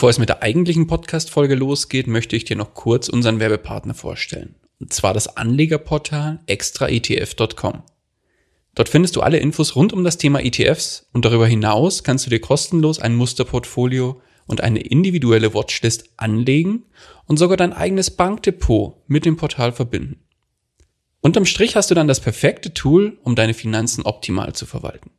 Bevor es mit der eigentlichen Podcast-Folge losgeht, möchte ich dir noch kurz unseren Werbepartner vorstellen. Und zwar das Anlegerportal extraetf.com. Dort findest du alle Infos rund um das Thema ETFs und darüber hinaus kannst du dir kostenlos ein Musterportfolio und eine individuelle Watchlist anlegen und sogar dein eigenes Bankdepot mit dem Portal verbinden. Unterm Strich hast du dann das perfekte Tool, um deine Finanzen optimal zu verwalten.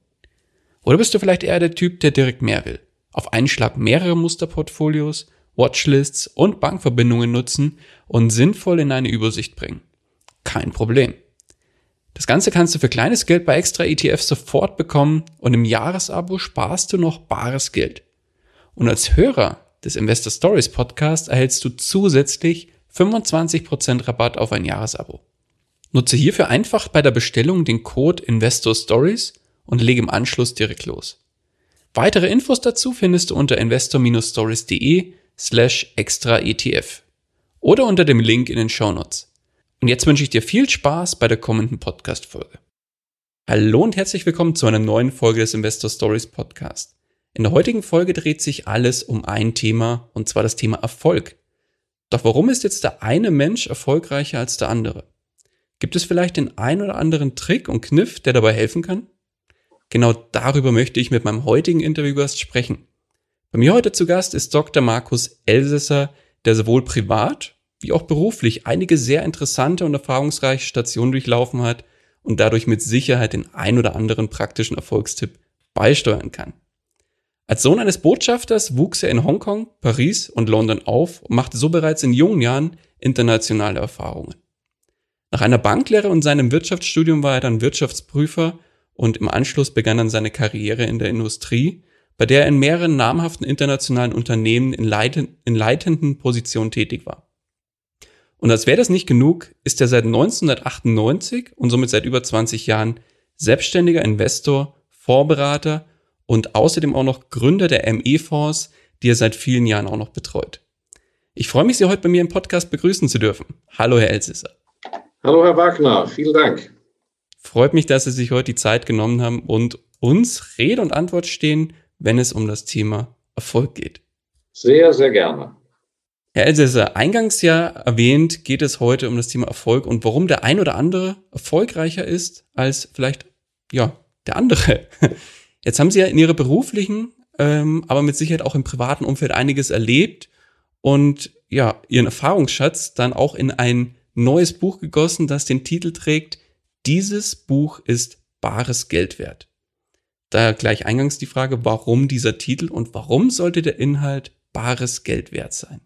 Oder bist du vielleicht eher der Typ, der direkt mehr will? Auf einen Schlag mehrere Musterportfolios, Watchlists und Bankverbindungen nutzen und sinnvoll in eine Übersicht bringen. Kein Problem. Das Ganze kannst du für kleines Geld bei extra ETFs sofort bekommen und im Jahresabo sparst du noch bares Geld. Und als Hörer des Investor Stories Podcast erhältst du zusätzlich 25% Rabatt auf ein Jahresabo. Nutze hierfür einfach bei der Bestellung den Code Investor Stories und lege im Anschluss direkt los. Weitere Infos dazu findest du unter investor-stories.de slash extra ETF oder unter dem Link in den Shownotes. Und jetzt wünsche ich dir viel Spaß bei der kommenden Podcast-Folge. Hallo und herzlich willkommen zu einer neuen Folge des Investor Stories Podcast. In der heutigen Folge dreht sich alles um ein Thema, und zwar das Thema Erfolg. Doch warum ist jetzt der eine Mensch erfolgreicher als der andere? Gibt es vielleicht den ein oder anderen Trick und Kniff, der dabei helfen kann? Genau darüber möchte ich mit meinem heutigen Interviewgast sprechen. Bei mir heute zu Gast ist Dr. Markus Elsässer, der sowohl privat wie auch beruflich einige sehr interessante und erfahrungsreiche Stationen durchlaufen hat und dadurch mit Sicherheit den ein oder anderen praktischen Erfolgstipp beisteuern kann. Als Sohn eines Botschafters wuchs er in Hongkong, Paris und London auf und machte so bereits in jungen Jahren internationale Erfahrungen. Nach einer Banklehre und seinem Wirtschaftsstudium war er dann Wirtschaftsprüfer und im Anschluss begann dann seine Karriere in der Industrie, bei der er in mehreren namhaften internationalen Unternehmen in, leiten, in leitenden Positionen tätig war. Und als wäre das nicht genug, ist er seit 1998 und somit seit über 20 Jahren selbstständiger Investor, Vorberater und außerdem auch noch Gründer der ME-Fonds, die er seit vielen Jahren auch noch betreut. Ich freue mich, Sie heute bei mir im Podcast begrüßen zu dürfen. Hallo, Herr Elsisser. Hallo, Herr Wagner. Vielen Dank. Freut mich, dass Sie sich heute die Zeit genommen haben und uns Rede und Antwort stehen, wenn es um das Thema Erfolg geht. Sehr, sehr gerne. Herr Elsässer, eingangs ja erwähnt, geht es heute um das Thema Erfolg und warum der ein oder andere erfolgreicher ist als vielleicht, ja, der andere. Jetzt haben Sie ja in Ihrer beruflichen, ähm, aber mit Sicherheit auch im privaten Umfeld einiges erlebt und ja, Ihren Erfahrungsschatz dann auch in ein neues Buch gegossen, das den Titel trägt dieses Buch ist bares Geld wert. Daher gleich eingangs die Frage, warum dieser Titel und warum sollte der Inhalt bares Geld wert sein?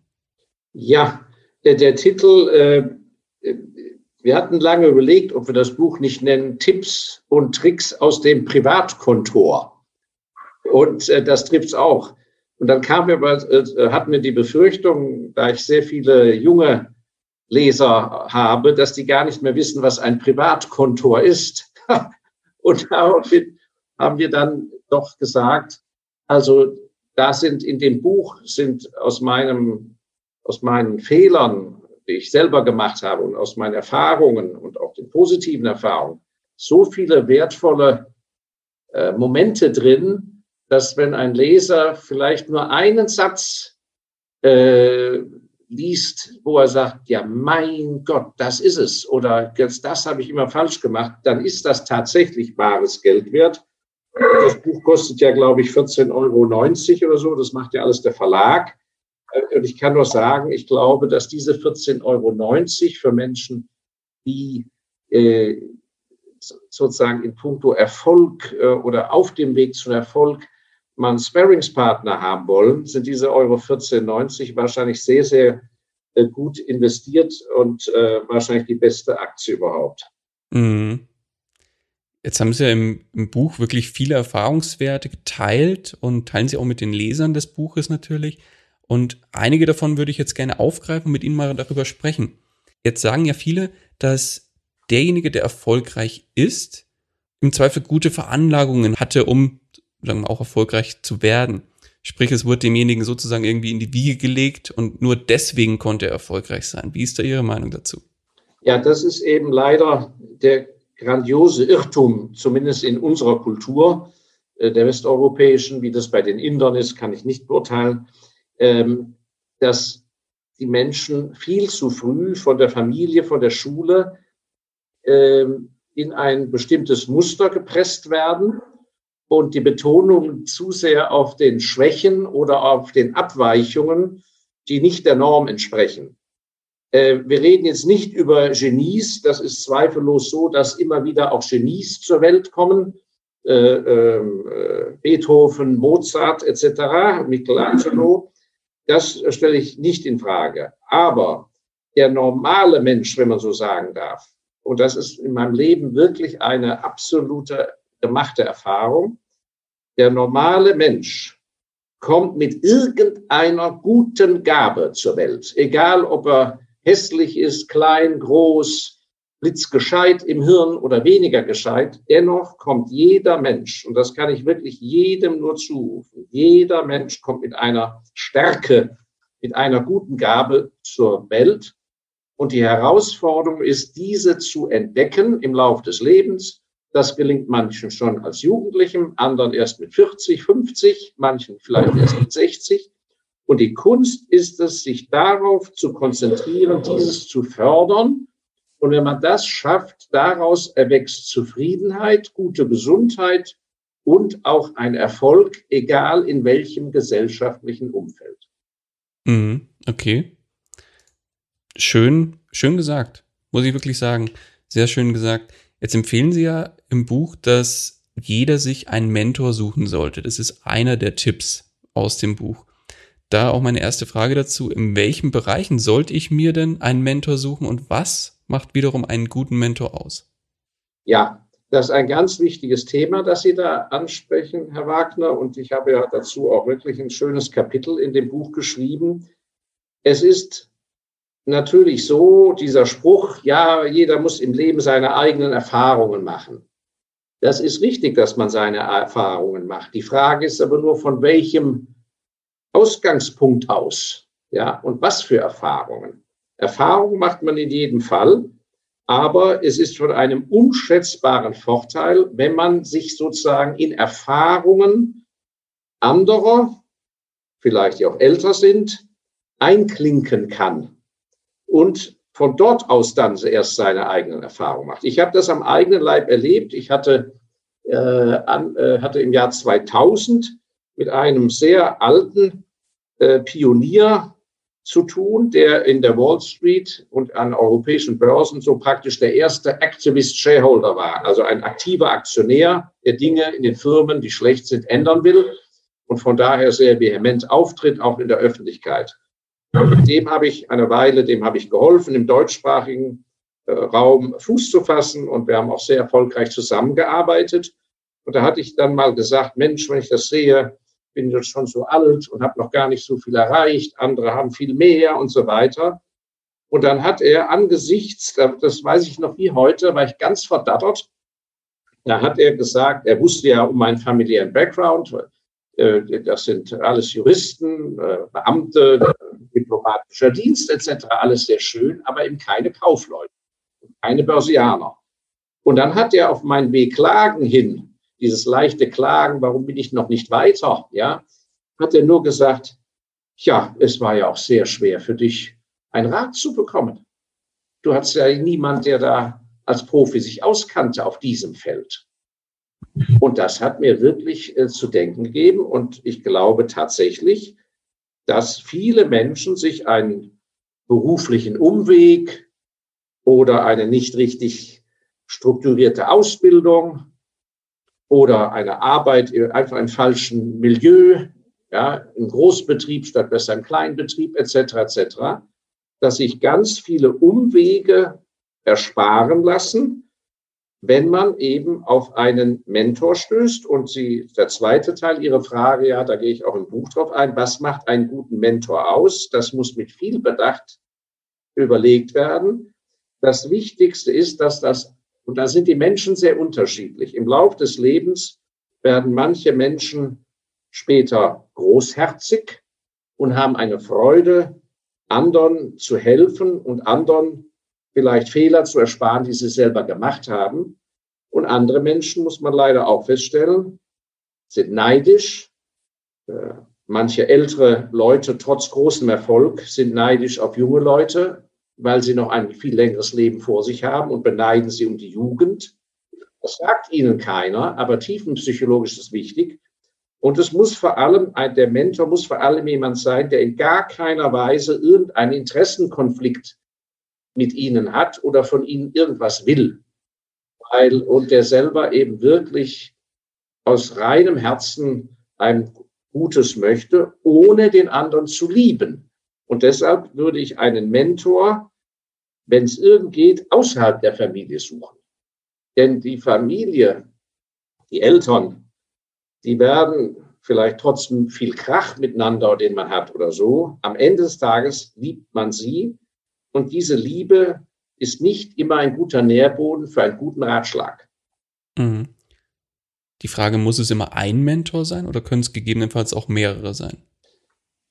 Ja, der, der Titel, äh, wir hatten lange überlegt, ob wir das Buch nicht nennen Tipps und Tricks aus dem Privatkontor. Und äh, das trifft es auch. Und dann kam wir, äh, hatten wir die Befürchtung, da ich sehr viele junge Leser habe, dass die gar nicht mehr wissen, was ein Privatkontor ist. Und daraufhin haben wir dann doch gesagt, also da sind in dem Buch sind aus meinem, aus meinen Fehlern, die ich selber gemacht habe und aus meinen Erfahrungen und auch den positiven Erfahrungen so viele wertvolle äh, Momente drin, dass wenn ein Leser vielleicht nur einen Satz äh, liest, wo er sagt, ja, mein Gott, das ist es oder jetzt das habe ich immer falsch gemacht, dann ist das tatsächlich bares Geld wert. Das Buch kostet ja, glaube ich, 14,90 Euro oder so. Das macht ja alles der Verlag. Und ich kann nur sagen, ich glaube, dass diese 14,90 Euro für Menschen, die äh, sozusagen in puncto Erfolg äh, oder auf dem Weg zum Erfolg mal einen Sparringspartner haben wollen, sind diese Euro 14,90 wahrscheinlich sehr, sehr äh, gut investiert und äh, wahrscheinlich die beste Aktie überhaupt. Mhm. Jetzt haben Sie ja im, im, Buch wirklich viele Erfahrungswerte geteilt und teilen Sie auch mit den Lesern des Buches natürlich. Und einige davon würde ich jetzt gerne aufgreifen und mit Ihnen mal darüber sprechen. Jetzt sagen ja viele, dass derjenige, der erfolgreich ist, im Zweifel gute Veranlagungen hatte, um sagen wir, auch erfolgreich zu werden. Sprich, es wurde demjenigen sozusagen irgendwie in die Wiege gelegt und nur deswegen konnte er erfolgreich sein. Wie ist da Ihre Meinung dazu? Ja, das ist eben leider der grandiose Irrtum, zumindest in unserer Kultur, äh, der westeuropäischen, wie das bei den Indern ist, kann ich nicht beurteilen, ähm, dass die Menschen viel zu früh von der Familie, von der Schule ähm, in ein bestimmtes Muster gepresst werden und die Betonung zu sehr auf den Schwächen oder auf den Abweichungen, die nicht der Norm entsprechen. Äh, wir reden jetzt nicht über Genies. Das ist zweifellos so, dass immer wieder auch Genies zur Welt kommen. Äh, ähm, äh, Beethoven, Mozart etc., Michelangelo. Das stelle ich nicht in Frage. Aber der normale Mensch, wenn man so sagen darf, und das ist in meinem Leben wirklich eine absolute gemachte Erfahrung, der normale Mensch kommt mit irgendeiner guten Gabe zur Welt, egal ob er hässlich ist, klein, groß, blitzgescheit im Hirn oder weniger gescheit, dennoch kommt jeder Mensch, und das kann ich wirklich jedem nur zurufen, jeder Mensch kommt mit einer Stärke, mit einer guten Gabe zur Welt. Und die Herausforderung ist, diese zu entdecken im Lauf des Lebens. Das gelingt manchen schon als Jugendlichem, anderen erst mit 40, 50, manchen vielleicht erst mit 60. Und die Kunst ist es, sich darauf zu konzentrieren, dieses zu fördern. Und wenn man das schafft, daraus erwächst Zufriedenheit, gute Gesundheit und auch ein Erfolg, egal in welchem gesellschaftlichen Umfeld. Mhm, okay. Schön, schön gesagt. Muss ich wirklich sagen. Sehr schön gesagt. Jetzt empfehlen Sie ja im Buch, dass jeder sich einen Mentor suchen sollte. Das ist einer der Tipps aus dem Buch da auch meine erste Frage dazu. In welchen Bereichen sollte ich mir denn einen Mentor suchen und was macht wiederum einen guten Mentor aus? Ja, das ist ein ganz wichtiges Thema, das Sie da ansprechen, Herr Wagner. Und ich habe ja dazu auch wirklich ein schönes Kapitel in dem Buch geschrieben. Es ist natürlich so, dieser Spruch, ja, jeder muss im Leben seine eigenen Erfahrungen machen. Das ist richtig, dass man seine Erfahrungen macht. Die Frage ist aber nur, von welchem Ausgangspunkt aus. Ja, und was für Erfahrungen? Erfahrungen macht man in jedem Fall, aber es ist von einem unschätzbaren Vorteil, wenn man sich sozusagen in Erfahrungen anderer, vielleicht die auch älter sind, einklinken kann und von dort aus dann erst seine eigenen Erfahrungen macht. Ich habe das am eigenen Leib erlebt. Ich hatte, äh, an, äh, hatte im Jahr 2000 mit einem sehr alten äh, Pionier zu tun, der in der Wall Street und an europäischen Börsen so praktisch der erste Activist Shareholder war, also ein aktiver Aktionär, der Dinge in den Firmen, die schlecht sind, ändern will und von daher sehr vehement auftritt, auch in der Öffentlichkeit. Dem habe ich eine Weile, dem habe ich geholfen, im deutschsprachigen äh, Raum Fuß zu fassen und wir haben auch sehr erfolgreich zusammengearbeitet. Und da hatte ich dann mal gesagt, Mensch, wenn ich das sehe, bin jetzt schon so alt und habe noch gar nicht so viel erreicht, andere haben viel mehr und so weiter. Und dann hat er angesichts, das weiß ich noch wie heute, war ich ganz verdattert, da hat er gesagt, er wusste ja um meinen familiären Background, äh, das sind alles Juristen, äh, Beamte, diplomatischer Dienst etc., alles sehr schön, aber eben keine Kaufleute, keine Börsianer. Und dann hat er auf meinen Beklagen hin dieses leichte Klagen, warum bin ich noch nicht weiter, ja, hat er nur gesagt, ja, es war ja auch sehr schwer für dich, einen Rat zu bekommen. Du hattest ja niemand, der da als Profi sich auskannte auf diesem Feld. Und das hat mir wirklich äh, zu denken gegeben. Und ich glaube tatsächlich, dass viele Menschen sich einen beruflichen Umweg oder eine nicht richtig strukturierte Ausbildung oder eine Arbeit einfach im falschen Milieu, ja, im Großbetrieb statt besser im Kleinbetrieb etc. etc., dass sich ganz viele Umwege ersparen lassen, wenn man eben auf einen Mentor stößt. Und sie, der zweite Teil Ihrer Frage, ja, da gehe ich auch im Buch drauf ein, was macht einen guten Mentor aus? Das muss mit viel Bedacht überlegt werden. Das Wichtigste ist, dass das, und da sind die Menschen sehr unterschiedlich. Im Lauf des Lebens werden manche Menschen später großherzig und haben eine Freude, anderen zu helfen und anderen vielleicht Fehler zu ersparen, die sie selber gemacht haben. Und andere Menschen, muss man leider auch feststellen, sind neidisch. Äh, manche ältere Leute, trotz großem Erfolg, sind neidisch auf junge Leute, weil sie noch ein viel längeres Leben vor sich haben und beneiden sie um die Jugend. Das sagt ihnen keiner, aber tiefenpsychologisch ist es wichtig. Und es muss vor allem, der Mentor muss vor allem jemand sein, der in gar keiner Weise irgendeinen Interessenkonflikt mit ihnen hat oder von ihnen irgendwas will. Weil, und der selber eben wirklich aus reinem Herzen ein Gutes möchte, ohne den anderen zu lieben. Und deshalb würde ich einen Mentor, wenn es irgend geht, außerhalb der Familie suchen. Denn die Familie, die Eltern, die werden vielleicht trotzdem viel Krach miteinander, den man hat oder so. Am Ende des Tages liebt man sie und diese Liebe ist nicht immer ein guter Nährboden für einen guten Ratschlag. Mhm. Die Frage, muss es immer ein Mentor sein oder können es gegebenenfalls auch mehrere sein?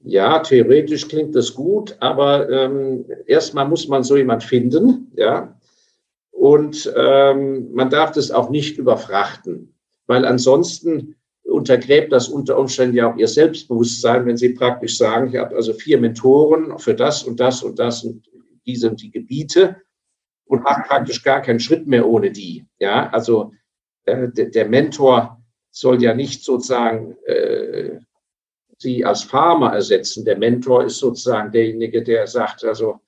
Ja, theoretisch klingt das gut, aber ähm, erstmal muss man so jemand finden, ja. Und ähm, man darf das auch nicht überfrachten, weil ansonsten untergräbt das unter Umständen ja auch ihr Selbstbewusstsein, wenn sie praktisch sagen, ich habe also vier Mentoren für das und das und das und die sind die Gebiete und macht praktisch gar keinen Schritt mehr ohne die. Ja, also äh, der, der Mentor soll ja nicht sozusagen äh, sie als Farmer ersetzen. Der Mentor ist sozusagen derjenige, der sagt, also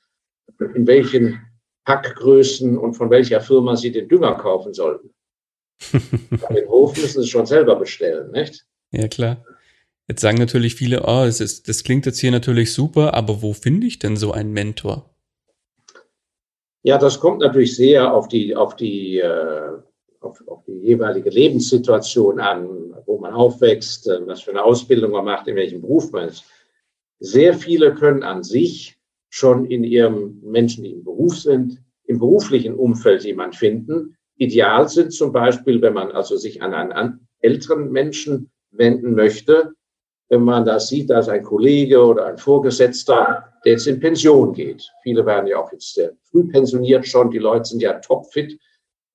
in welchen Packgrößen und von welcher Firma sie den Dünger kaufen sollten. den Hof müssen sie schon selber bestellen, nicht? Ja, klar. Jetzt sagen natürlich viele, oh, es ist, das klingt jetzt hier natürlich super, aber wo finde ich denn so einen Mentor? Ja, das kommt natürlich sehr auf die, auf die, äh, auf, auf die jeweilige Lebenssituation an, wo man aufwächst, äh, was für eine Ausbildung man macht, in welchem Beruf man ist. Sehr viele können an sich schon in ihrem Menschen, die im Beruf sind, im beruflichen Umfeld jemand finden. Ideal sind zum Beispiel, wenn man also sich an einen älteren Menschen wenden möchte, wenn man da sieht, dass ein Kollege oder ein Vorgesetzter, der jetzt in Pension geht. Viele werden ja auch jetzt früh pensioniert schon. Die Leute sind ja topfit,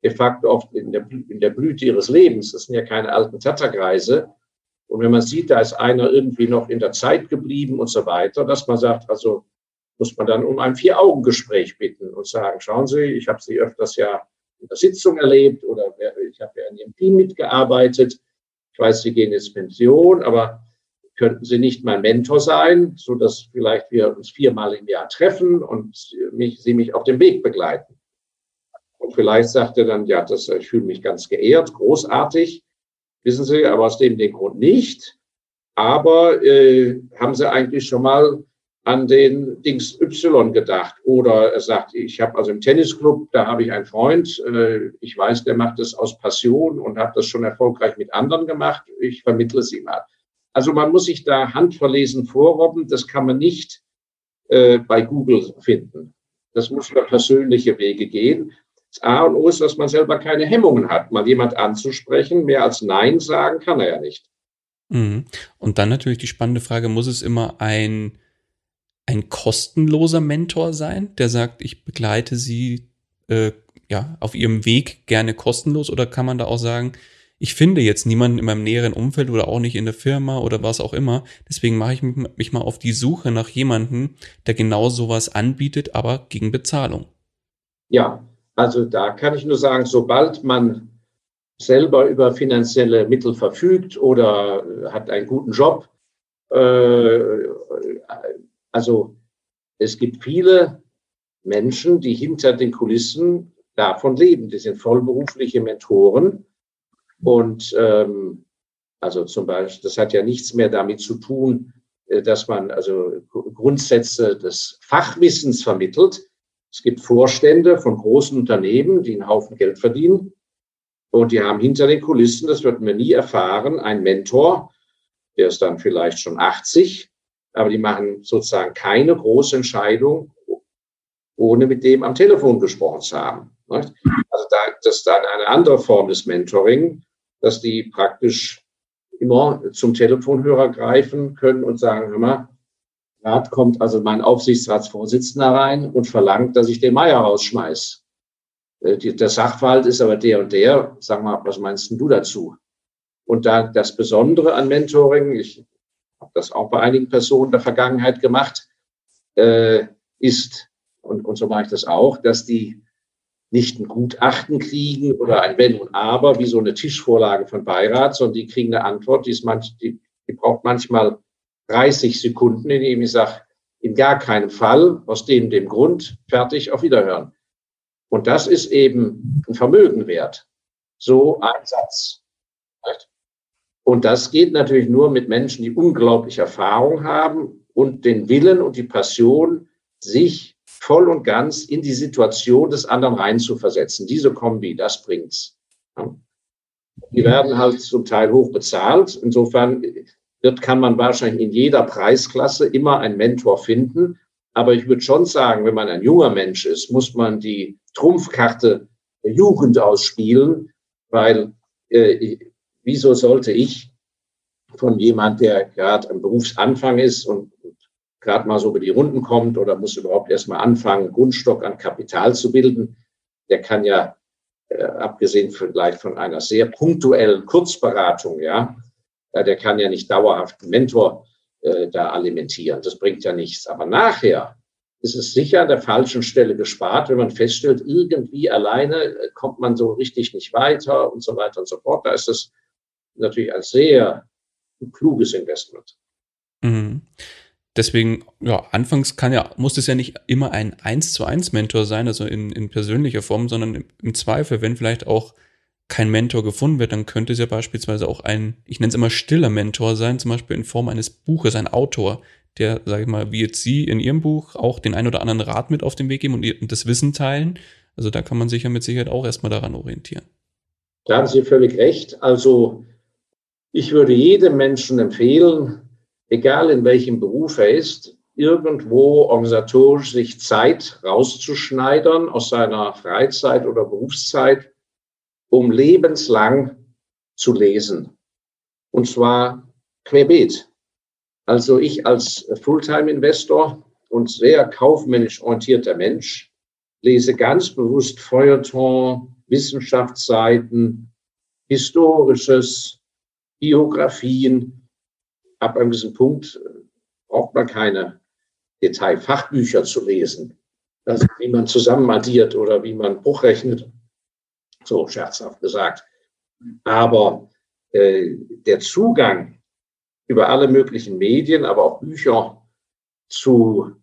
de facto oft in der, in der Blüte ihres Lebens. Das sind ja keine alten Tatterkreise. Und wenn man sieht, da ist einer irgendwie noch in der Zeit geblieben und so weiter, dass man sagt, also muss man dann um ein Vier-Augen-Gespräch bitten und sagen, schauen Sie, ich habe Sie öfters ja in der Sitzung erlebt oder ich habe ja in Ihrem Team mitgearbeitet. Ich weiß, Sie gehen jetzt Pension, aber könnten Sie nicht mein Mentor sein, so dass vielleicht wir uns viermal im Jahr treffen und mich, Sie mich auf dem Weg begleiten. Und vielleicht sagt er dann, ja, das, ich fühle mich ganz geehrt, großartig. Wissen Sie, aber aus dem den Grund nicht. Aber äh, haben Sie eigentlich schon mal an den Dings Y gedacht? Oder er sagt, ich habe also im Tennisclub, da habe ich einen Freund, äh, ich weiß, der macht das aus Passion und hat das schon erfolgreich mit anderen gemacht. Ich vermittle es ihm mal. Also man muss sich da handverlesen vorrobben. Das kann man nicht äh, bei Google finden. Das muss über persönliche Wege gehen. Das A und O ist, dass man selber keine Hemmungen hat, mal jemand anzusprechen. Mehr als Nein sagen kann er ja nicht. Mhm. Und dann natürlich die spannende Frage, muss es immer ein, ein kostenloser Mentor sein, der sagt, ich begleite Sie äh, ja, auf Ihrem Weg gerne kostenlos? Oder kann man da auch sagen, ich finde jetzt niemanden in meinem näheren Umfeld oder auch nicht in der Firma oder was auch immer. Deswegen mache ich mich mal auf die Suche nach jemandem, der genau sowas anbietet, aber gegen Bezahlung. Ja, also da kann ich nur sagen, sobald man selber über finanzielle Mittel verfügt oder hat einen guten Job, äh, also es gibt viele Menschen, die hinter den Kulissen davon leben. Die sind vollberufliche Mentoren und ähm, also zum Beispiel, das hat ja nichts mehr damit zu tun, äh, dass man also Grundsätze des Fachwissens vermittelt. Es gibt Vorstände von großen Unternehmen, die einen Haufen Geld verdienen. Und die haben hinter den Kulissen, das wird man nie erfahren, einen Mentor, der ist dann vielleicht schon 80, aber die machen sozusagen keine große Entscheidung, ohne mit dem am Telefon gesprochen zu haben. Also da, das ist dann eine andere Form des Mentoring, dass die praktisch immer zum Telefonhörer greifen können und sagen, hör mal, Rat kommt also mein Aufsichtsratsvorsitzender rein und verlangt, dass ich den Meier rausschmeiß. Äh, der Sachverhalt ist aber der und der. Sag mal, was meinst du dazu? Und da das Besondere an Mentoring, ich habe das auch bei einigen Personen der Vergangenheit gemacht, äh, ist, und, und so mache ich das auch, dass die nicht ein Gutachten kriegen oder ein Wenn und Aber, wie so eine Tischvorlage von Beirat, sondern die kriegen eine Antwort, die, ist manch, die, die braucht manchmal 30 Sekunden, indem ich sage, in gar keinem Fall, aus dem, dem Grund, fertig, auf Wiederhören. Und das ist eben ein Vermögen wert. So ein Satz. Und das geht natürlich nur mit Menschen, die unglaublich Erfahrung haben und den Willen und die Passion, sich voll und ganz in die Situation des anderen reinzuversetzen. Diese Kombi, das bringt's. Die werden halt zum Teil hoch bezahlt. Insofern wird, kann man wahrscheinlich in jeder Preisklasse immer einen Mentor finden. Aber ich würde schon sagen, wenn man ein junger Mensch ist, muss man die Trumpfkarte der Jugend ausspielen, weil äh, wieso sollte ich von jemand, der gerade am Berufsanfang ist und gerade mal so über die Runden kommt oder muss überhaupt erst mal anfangen, Grundstock an Kapital zu bilden, der kann ja, äh, abgesehen vielleicht von einer sehr punktuellen Kurzberatung, ja, äh, der kann ja nicht dauerhaft einen Mentor äh, da alimentieren. Das bringt ja nichts. Aber nachher ist es sicher an der falschen Stelle gespart, wenn man feststellt, irgendwie alleine äh, kommt man so richtig nicht weiter und so weiter und so fort. Da ist es natürlich ein sehr kluges Investment. Mhm. Deswegen, ja, anfangs kann ja, muss es ja nicht immer ein eins zu eins Mentor sein, also in, in persönlicher Form, sondern im, im Zweifel, wenn vielleicht auch kein Mentor gefunden wird, dann könnte es ja beispielsweise auch ein, ich nenne es immer stiller Mentor sein, zum Beispiel in Form eines Buches, ein Autor, der, sage ich mal, wie jetzt Sie in Ihrem Buch auch den ein oder anderen Rat mit auf den Weg geben und das Wissen teilen. Also da kann man sich ja mit Sicherheit auch erstmal daran orientieren. Da haben Sie völlig recht. Also ich würde jedem Menschen empfehlen, egal in welchem Beruf er ist, irgendwo organisatorisch sich Zeit rauszuschneidern aus seiner Freizeit oder Berufszeit, um lebenslang zu lesen. Und zwar querbeet. Also ich als Fulltime-Investor und sehr kaufmännisch orientierter Mensch lese ganz bewusst Feuilleton, Wissenschaftsseiten, Historisches, Biografien. Ab einem gewissen Punkt braucht man keine Detailfachbücher zu lesen. Also wie man zusammenaddiert oder wie man Bruch rechnet. So scherzhaft gesagt. Aber äh, der Zugang über alle möglichen Medien, aber auch Bücher zu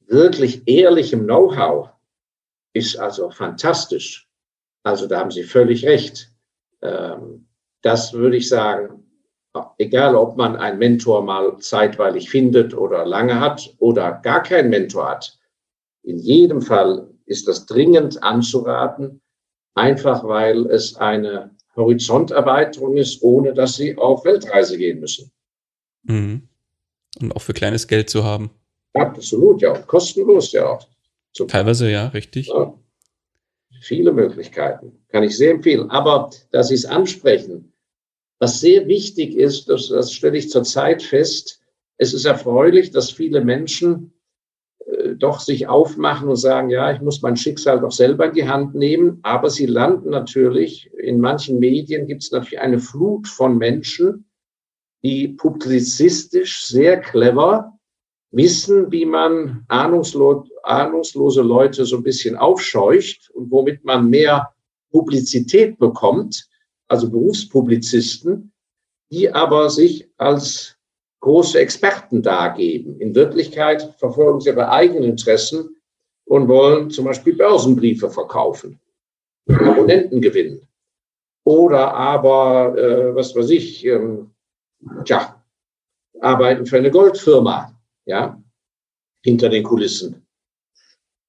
wirklich ehrlichem Know-how ist also fantastisch. Also da haben Sie völlig recht. Ähm, das würde ich sagen, egal ob man einen Mentor mal zeitweilig findet oder lange hat oder gar keinen Mentor hat, in jedem Fall ist das dringend anzuraten, einfach weil es eine Horizonterweiterung ist, ohne dass Sie auf Weltreise gehen müssen. Mhm. Und auch für kleines Geld zu haben. Absolut, ja. Kostenlos, ja auch. Teilweise ja, richtig. Ja. Viele Möglichkeiten. Kann ich sehr empfehlen. Aber dass Sie es ansprechen, was sehr wichtig ist, das, das stelle ich zurzeit fest, es ist erfreulich, dass viele Menschen äh, doch sich aufmachen und sagen, ja, ich muss mein Schicksal doch selber in die Hand nehmen. Aber sie landen natürlich, in manchen Medien gibt es natürlich eine Flut von Menschen, die publizistisch sehr clever wissen, wie man ahnungslo ahnungslose Leute so ein bisschen aufscheucht und womit man mehr Publizität bekommt, also Berufspublizisten, die aber sich als große Experten dargeben. In Wirklichkeit verfolgen sie ihre eigenen Interessen und wollen zum Beispiel Börsenbriefe verkaufen, Abonnenten gewinnen. Oder aber, äh, was weiß ich, ähm, tja, arbeiten für eine Goldfirma, ja, hinter den Kulissen.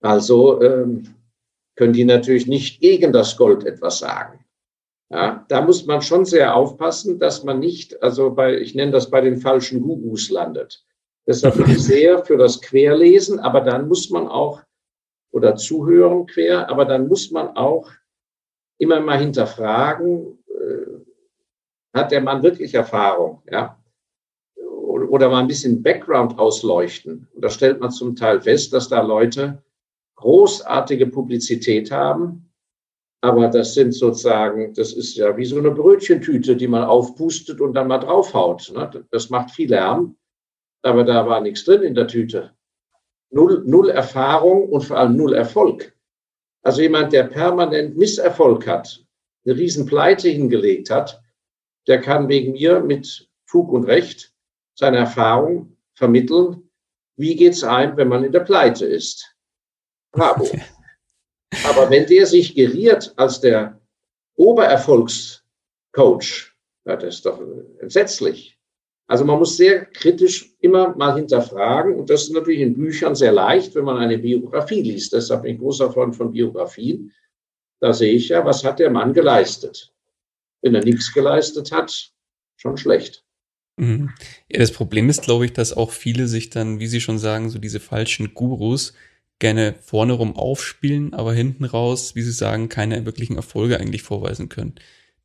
Also ähm, können die natürlich nicht gegen das Gold etwas sagen. Ja, da muss man schon sehr aufpassen, dass man nicht, also bei, ich nenne das bei den falschen Gurus landet. Deshalb bin ich sehr für das Querlesen, aber dann muss man auch, oder Zuhören quer, aber dann muss man auch immer mal hinterfragen, äh, hat der Mann wirklich Erfahrung, ja? Oder, oder mal ein bisschen Background ausleuchten. Und da stellt man zum Teil fest, dass da Leute großartige Publizität haben, aber das sind sozusagen, das ist ja wie so eine Brötchentüte, die man aufpustet und dann mal draufhaut. Ne? Das macht viel Lärm, aber da war nichts drin in der Tüte. Null, null Erfahrung und vor allem null Erfolg. Also jemand, der permanent Misserfolg hat, eine Riesenpleite hingelegt hat, der kann wegen mir mit Fug und Recht seine Erfahrung vermitteln. Wie geht's einem, wenn man in der Pleite ist? Bravo. Aber wenn der sich geriert als der Obererfolgscoach, das ist doch entsetzlich. Also man muss sehr kritisch immer mal hinterfragen und das ist natürlich in Büchern sehr leicht, wenn man eine Biografie liest. Deshalb bin ich großer Freund von Biografien. Da sehe ich ja, was hat der Mann geleistet. Wenn er nichts geleistet hat, schon schlecht. Mhm. Ja, das Problem ist, glaube ich, dass auch viele sich dann, wie Sie schon sagen, so diese falschen Gurus gerne vorne rum aufspielen, aber hinten raus, wie Sie sagen, keine wirklichen Erfolge eigentlich vorweisen können.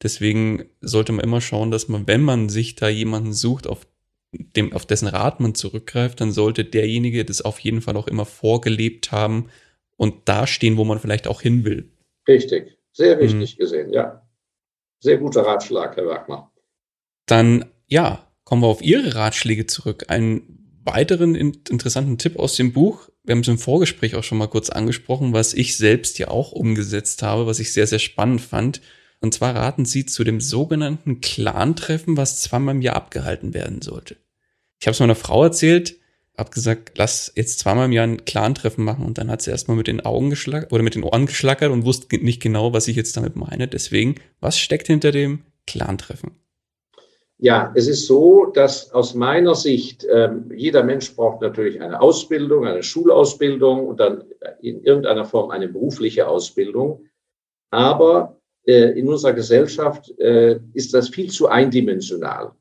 Deswegen sollte man immer schauen, dass man, wenn man sich da jemanden sucht, auf dem, auf dessen Rat man zurückgreift, dann sollte derjenige das auf jeden Fall auch immer vorgelebt haben und da stehen, wo man vielleicht auch hin will. Richtig, sehr richtig mhm. gesehen, ja. Sehr guter Ratschlag, Herr Wagner. Dann, ja, kommen wir auf Ihre Ratschläge zurück. Einen weiteren interessanten Tipp aus dem Buch wir haben es im Vorgespräch auch schon mal kurz angesprochen, was ich selbst ja auch umgesetzt habe, was ich sehr, sehr spannend fand. Und zwar raten Sie zu dem sogenannten Clan-Treffen, was zweimal im Jahr abgehalten werden sollte. Ich habe es meiner Frau erzählt, habe gesagt, lass jetzt zweimal im Jahr ein Clan-Treffen machen und dann hat sie erstmal mit den Augen geschlackert oder mit den Ohren geschlackert und wusste nicht genau, was ich jetzt damit meine. Deswegen, was steckt hinter dem Clan-Treffen? Ja, es ist so, dass aus meiner Sicht äh, jeder Mensch braucht natürlich eine Ausbildung, eine Schulausbildung und dann in irgendeiner Form eine berufliche Ausbildung. Aber äh, in unserer Gesellschaft äh, ist das viel zu eindimensional.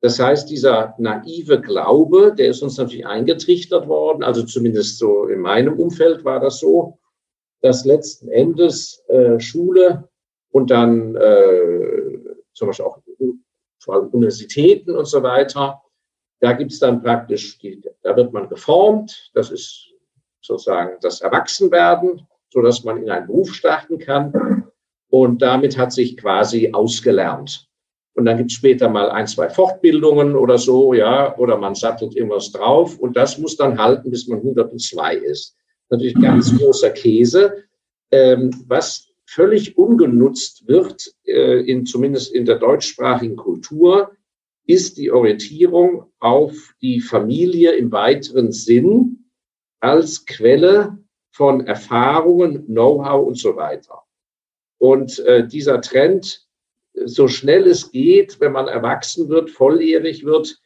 Das heißt, dieser naive Glaube, der ist uns natürlich eingetrichtert worden, also zumindest so in meinem Umfeld war das so, dass letzten Endes äh, Schule und dann äh, zum Beispiel auch vor allem Universitäten und so weiter. Da gibt es dann praktisch, die, da wird man geformt, das ist sozusagen das Erwachsenwerden, so dass man in einen Beruf starten kann. Und damit hat sich quasi ausgelernt. Und dann gibt es später mal ein, zwei Fortbildungen oder so, ja, oder man sattelt irgendwas drauf. Und das muss dann halten, bis man 102 ist. Natürlich ganz großer Käse. Ähm, was völlig ungenutzt wird, äh, in, zumindest in der deutschsprachigen Kultur, ist die Orientierung auf die Familie im weiteren Sinn als Quelle von Erfahrungen, Know-how und so weiter. Und äh, dieser Trend, so schnell es geht, wenn man erwachsen wird, volljährig wird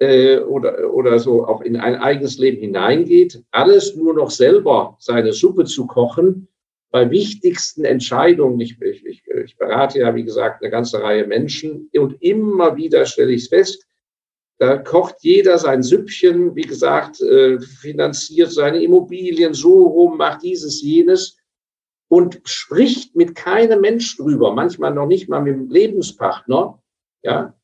äh, oder, oder so auch in ein eigenes Leben hineingeht, alles nur noch selber seine Suppe zu kochen, bei wichtigsten Entscheidungen, ich, ich, ich, berate ja, wie gesagt, eine ganze Reihe Menschen und immer wieder stelle ich es fest, da kocht jeder sein Süppchen, wie gesagt, äh, finanziert seine Immobilien so rum, macht dieses, jenes und spricht mit keinem Mensch drüber, manchmal noch nicht mal mit dem Lebenspartner. Ja,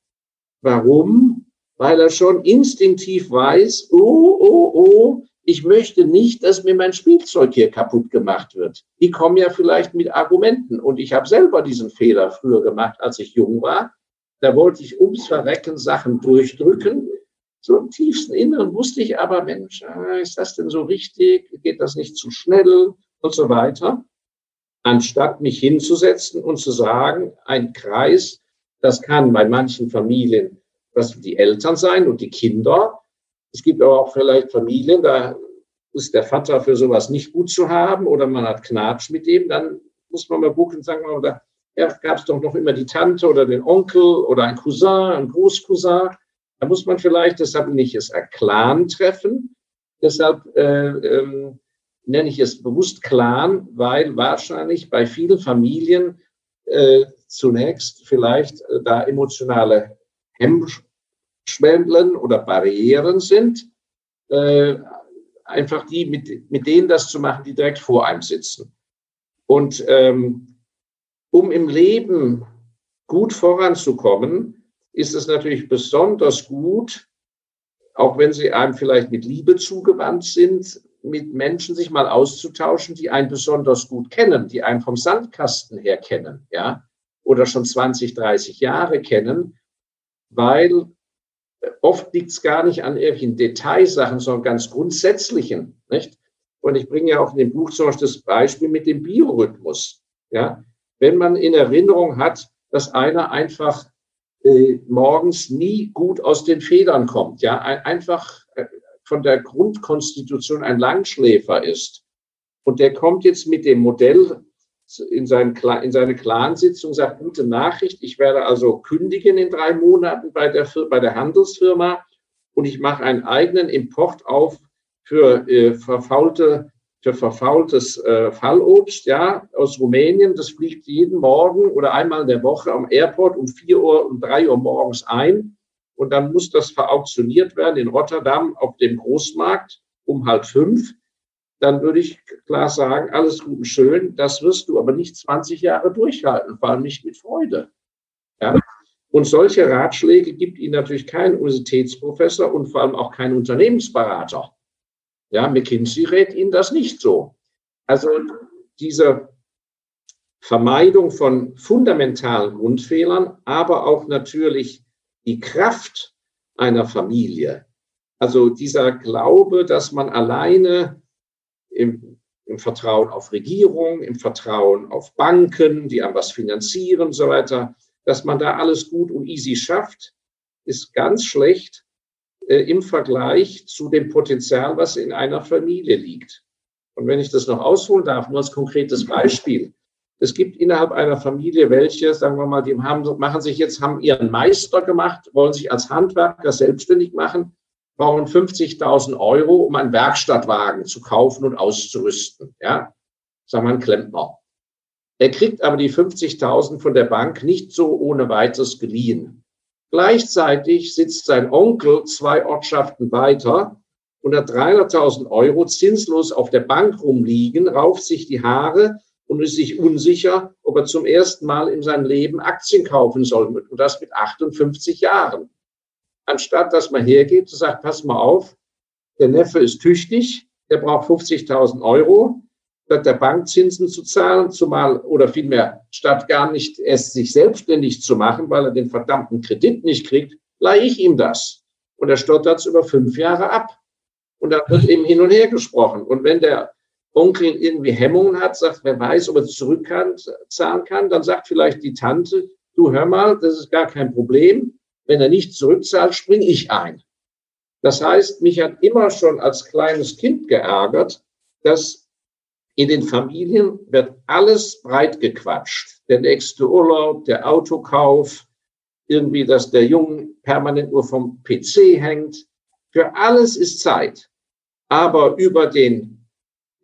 warum? Weil er schon instinktiv weiß, oh, oh, oh, ich möchte nicht, dass mir mein Spielzeug hier kaputt gemacht wird. Die kommen ja vielleicht mit Argumenten. Und ich habe selber diesen Fehler früher gemacht, als ich jung war. Da wollte ich ums Verrecken Sachen durchdrücken. So im tiefsten Inneren wusste ich aber, Mensch, ah, ist das denn so richtig? Geht das nicht zu schnell? Und so weiter. Anstatt mich hinzusetzen und zu sagen, ein Kreis, das kann bei manchen Familien das die Eltern sein und die Kinder, es gibt aber auch vielleicht Familien, da ist der Vater für sowas nicht gut zu haben oder man hat Knatsch mit dem, dann muss man mal gucken, sagen wir mal, ja, gab es doch noch immer die Tante oder den Onkel oder ein Cousin, ein Großcousin. Da muss man vielleicht, deshalb nicht es ein Clan treffen, deshalb äh, ähm, nenne ich es bewusst Clan, weil wahrscheinlich bei vielen Familien äh, zunächst vielleicht äh, da emotionale Hemmschwellen oder Barrieren sind, äh, einfach die, mit, mit denen das zu machen, die direkt vor einem sitzen. Und ähm, um im Leben gut voranzukommen, ist es natürlich besonders gut, auch wenn sie einem vielleicht mit Liebe zugewandt sind, mit Menschen sich mal auszutauschen, die einen besonders gut kennen, die einen vom Sandkasten her kennen, ja, oder schon 20, 30 Jahre kennen, weil oft liegt es gar nicht an irgendwelchen Detailsachen, sondern ganz grundsätzlichen, nicht? Und ich bringe ja auch in dem Buch zum Beispiel das Beispiel mit dem Biorhythmus, ja. Wenn man in Erinnerung hat, dass einer einfach äh, morgens nie gut aus den Federn kommt, ja, ein, einfach äh, von der Grundkonstitution ein Langschläfer ist. Und der kommt jetzt mit dem Modell in, seinen, in seine Clansitzung, sagt, gute Nachricht, ich werde also kündigen in drei Monaten bei der, bei der Handelsfirma und ich mache einen eigenen Import auf für äh, verfaulte für verfaultes äh, Fallobst, ja, aus Rumänien. Das fliegt jeden Morgen oder einmal in der Woche am Airport um vier Uhr, um drei Uhr morgens ein. Und dann muss das verauktioniert werden in Rotterdam auf dem Großmarkt um halb fünf. Dann würde ich klar sagen, alles gut und schön. Das wirst du aber nicht 20 Jahre durchhalten, vor allem nicht mit Freude. Ja? Und solche Ratschläge gibt Ihnen natürlich kein Universitätsprofessor und vor allem auch kein Unternehmensberater. Ja, McKinsey rät Ihnen das nicht so. Also diese Vermeidung von fundamentalen Grundfehlern, aber auch natürlich die Kraft einer Familie. Also dieser Glaube, dass man alleine im, im Vertrauen auf Regierung, im Vertrauen auf Banken, die einem was finanzieren und so weiter, dass man da alles gut und easy schafft, ist ganz schlecht äh, im Vergleich zu dem Potenzial, was in einer Familie liegt. Und wenn ich das noch ausholen darf, nur als konkretes Beispiel. Es gibt innerhalb einer Familie welche, sagen wir mal, die haben, machen sich jetzt, haben ihren Meister gemacht, wollen sich als Handwerker selbstständig machen, brauchen 50.000 Euro, um einen Werkstattwagen zu kaufen und auszurüsten. Ja, sagen wir ein Klempner. Er kriegt aber die 50.000 von der Bank nicht so ohne weiteres geliehen. Gleichzeitig sitzt sein Onkel zwei Ortschaften weiter und hat 300.000 Euro zinslos auf der Bank rumliegen, rauft sich die Haare und ist sich unsicher, ob er zum ersten Mal in seinem Leben Aktien kaufen soll. Und das mit 58 Jahren. Anstatt dass man hergeht und sagt, pass mal auf, der Neffe ist tüchtig, der braucht 50.000 Euro, statt der Bank Zinsen zu zahlen, zumal oder vielmehr statt gar nicht erst sich selbstständig zu machen, weil er den verdammten Kredit nicht kriegt, leihe ich ihm das. Und er stottert es über fünf Jahre ab. Und dann wird eben hin und her gesprochen. Und wenn der Onkel irgendwie Hemmungen hat, sagt, wer weiß, ob er zurückzahlen kann, dann sagt vielleicht die Tante, du hör mal, das ist gar kein Problem. Wenn er nicht zurückzahlt, springe ich ein. Das heißt, mich hat immer schon als kleines Kind geärgert, dass in den Familien wird alles breit gequatscht. Der nächste Urlaub, der Autokauf, irgendwie, dass der Junge permanent nur vom PC hängt. Für alles ist Zeit. Aber über den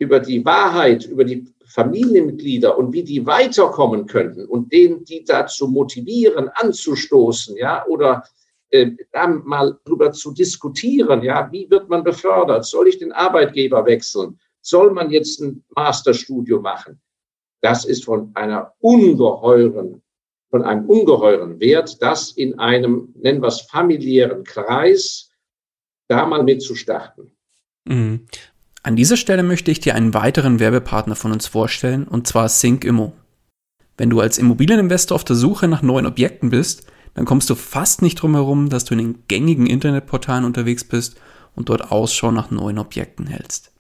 über die Wahrheit, über die Familienmitglieder und wie die weiterkommen könnten und denen, die dazu motivieren, anzustoßen, ja, oder äh, dann mal drüber zu diskutieren, ja, wie wird man befördert? Soll ich den Arbeitgeber wechseln? Soll man jetzt ein Masterstudio machen? Das ist von einer ungeheuren, von einem ungeheuren Wert, das in einem, nennen wir es, familiären Kreis, da mal mit zu starten. Mhm. An dieser Stelle möchte ich dir einen weiteren Werbepartner von uns vorstellen, und zwar SyncImmo. Wenn du als Immobilieninvestor auf der Suche nach neuen Objekten bist, dann kommst du fast nicht drum herum, dass du in den gängigen Internetportalen unterwegs bist und dort Ausschau nach neuen Objekten hältst.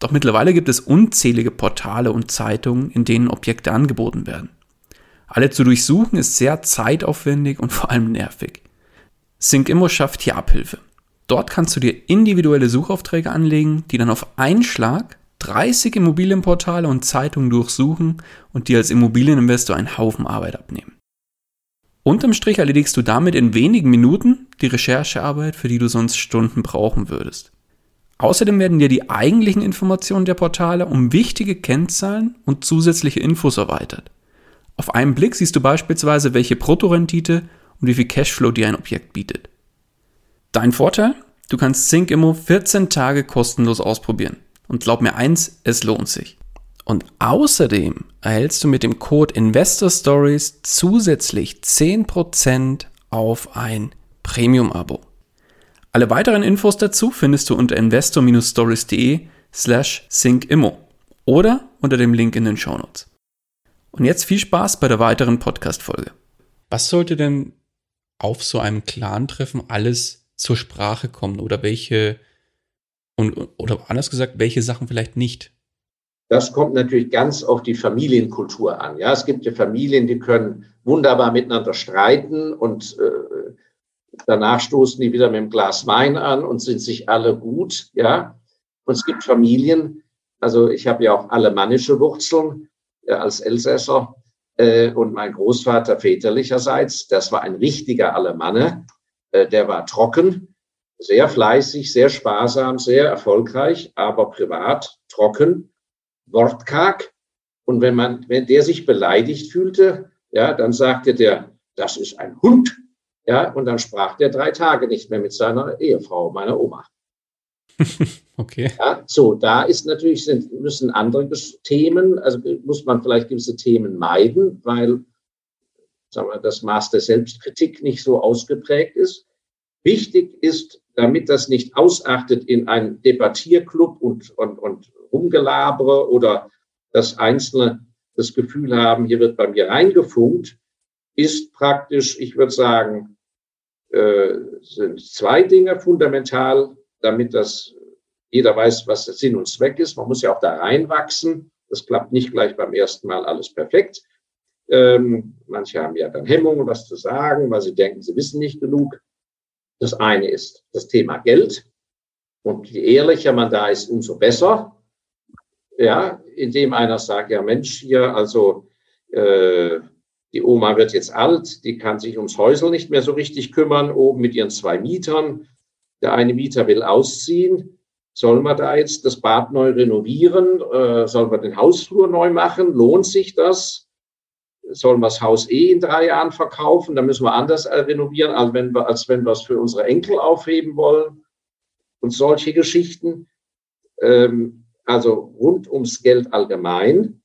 Doch mittlerweile gibt es unzählige Portale und Zeitungen, in denen Objekte angeboten werden. Alle zu durchsuchen ist sehr zeitaufwendig und vor allem nervig. SyncImmo schafft hier Abhilfe. Dort kannst du dir individuelle Suchaufträge anlegen, die dann auf einen Schlag 30 Immobilienportale und Zeitungen durchsuchen und dir als Immobilieninvestor einen Haufen Arbeit abnehmen. Unterm Strich erledigst du damit in wenigen Minuten die Recherchearbeit, für die du sonst Stunden brauchen würdest. Außerdem werden dir die eigentlichen Informationen der Portale um wichtige Kennzahlen und zusätzliche Infos erweitert. Auf einen Blick siehst du beispielsweise, welche Bruttorendite und wie viel Cashflow dir ein Objekt bietet. Dein Vorteil? Du kannst SyncImmo 14 Tage kostenlos ausprobieren. Und glaub mir eins, es lohnt sich. Und außerdem erhältst du mit dem Code Investor Stories zusätzlich 10% auf ein Premium-Abo. Alle weiteren Infos dazu findest du unter investor-stories.de slash syncimmo oder unter dem Link in den Shownotes. Und jetzt viel Spaß bei der weiteren Podcast-Folge. Was sollte denn auf so einem Clan-Treffen alles zur Sprache kommen oder welche, und, oder anders gesagt, welche Sachen vielleicht nicht? Das kommt natürlich ganz auf die Familienkultur an. Ja, es gibt ja Familien, die können wunderbar miteinander streiten und äh, danach stoßen die wieder mit einem Glas Wein an und sind sich alle gut. Ja, und es gibt Familien, also ich habe ja auch alemannische Wurzeln äh, als Elsässer äh, und mein Großvater väterlicherseits, das war ein richtiger Alemanne, der war trocken, sehr fleißig, sehr sparsam, sehr erfolgreich, aber privat trocken wortkarg. Und wenn man, wenn der sich beleidigt fühlte, ja, dann sagte der, das ist ein Hund. Ja, und dann sprach der drei Tage nicht mehr mit seiner Ehefrau, meiner Oma. okay. Ja, so, da ist natürlich, sind, müssen andere Themen, also muss man vielleicht gewisse Themen meiden, weil sagen wir, das Maß der Selbstkritik nicht so ausgeprägt ist. Wichtig ist, damit das nicht ausartet in einen Debattierclub und, und, und Rumgelabere oder dass Einzelne das Gefühl haben, hier wird bei mir reingefunkt, ist praktisch, ich würde sagen, äh, sind zwei Dinge fundamental, damit das jeder weiß, was der Sinn und Zweck ist. Man muss ja auch da reinwachsen. Das klappt nicht gleich beim ersten Mal alles perfekt. Ähm, manche haben ja dann Hemmungen, was zu sagen, weil sie denken, sie wissen nicht genug. Das eine ist das Thema Geld. Und je ehrlicher man da ist, umso besser ja, indem einer sagt, ja Mensch, hier, also äh, die Oma wird jetzt alt, die kann sich ums Häusel nicht mehr so richtig kümmern, oben mit ihren zwei Mietern. Der eine Mieter will ausziehen. Sollen wir da jetzt das Bad neu renovieren? Äh, sollen wir den Hausflur neu machen? Lohnt sich das? Sollen wir das Haus eh in drei Jahren verkaufen? Dann müssen wir anders äh, renovieren, als wenn wir, als wenn wir es für unsere Enkel aufheben wollen. Und solche Geschichten. Ähm, also rund ums Geld allgemein.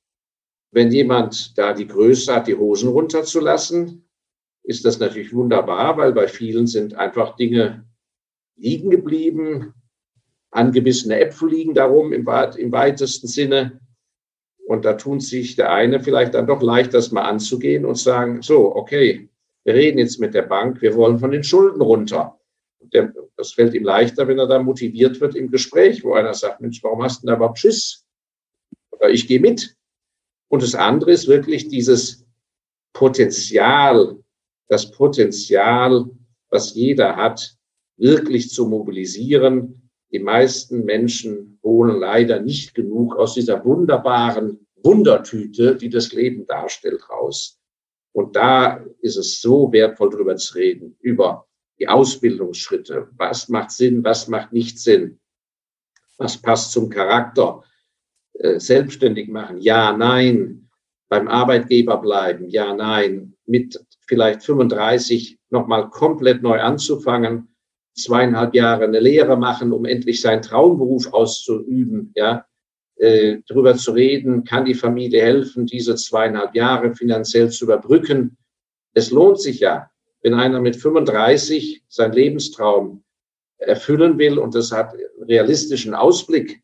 Wenn jemand da die Größe hat, die Hosen runterzulassen, ist das natürlich wunderbar, weil bei vielen sind einfach Dinge liegen geblieben. Angebissene Äpfel liegen darum im, im weitesten Sinne. Und da tun sich der eine vielleicht dann doch leicht, das mal anzugehen und sagen, so, okay, wir reden jetzt mit der Bank, wir wollen von den Schulden runter der, das fällt ihm leichter, wenn er da motiviert wird im Gespräch, wo einer sagt, Mensch, warum hast du denn da überhaupt Schiss? Oder ich gehe mit. Und das andere ist wirklich dieses Potenzial, das Potenzial, was jeder hat, wirklich zu mobilisieren. Die meisten Menschen holen leider nicht genug aus dieser wunderbaren Wundertüte, die das Leben darstellt, raus. Und da ist es so wertvoll, darüber zu reden, über die Ausbildungsschritte. Was macht Sinn, was macht nicht Sinn? Was passt zum Charakter? Äh, selbstständig machen? Ja, nein. Beim Arbeitgeber bleiben? Ja, nein. Mit vielleicht 35 nochmal komplett neu anzufangen, zweieinhalb Jahre eine Lehre machen, um endlich seinen Traumberuf auszuüben, ja, äh, darüber zu reden, kann die Familie helfen, diese zweieinhalb Jahre finanziell zu überbrücken. Es lohnt sich ja wenn einer mit 35 seinen Lebenstraum erfüllen will und das hat realistischen Ausblick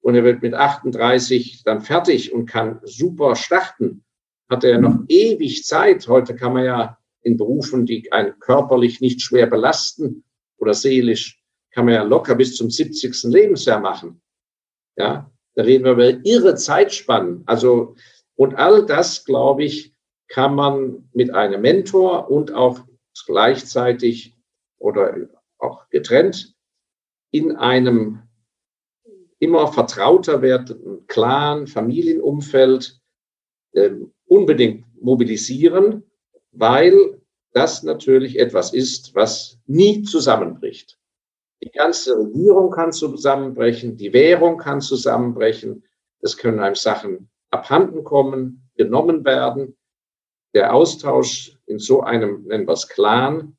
und er wird mit 38 dann fertig und kann super starten, hat er noch ewig Zeit. Heute kann man ja in Berufen, die einen körperlich nicht schwer belasten oder seelisch, kann man ja locker bis zum 70. Lebensjahr machen. Ja, da reden wir über irre Zeitspannen. Also, und all das, glaube ich, kann man mit einem Mentor und auch gleichzeitig oder auch getrennt in einem immer vertrauter werdenden Clan, Familienumfeld äh, unbedingt mobilisieren, weil das natürlich etwas ist, was nie zusammenbricht. Die ganze Regierung kann zusammenbrechen, die Währung kann zusammenbrechen, es können einem Sachen abhanden kommen, genommen werden. der Austausch in so einem, nennen wir es Clan,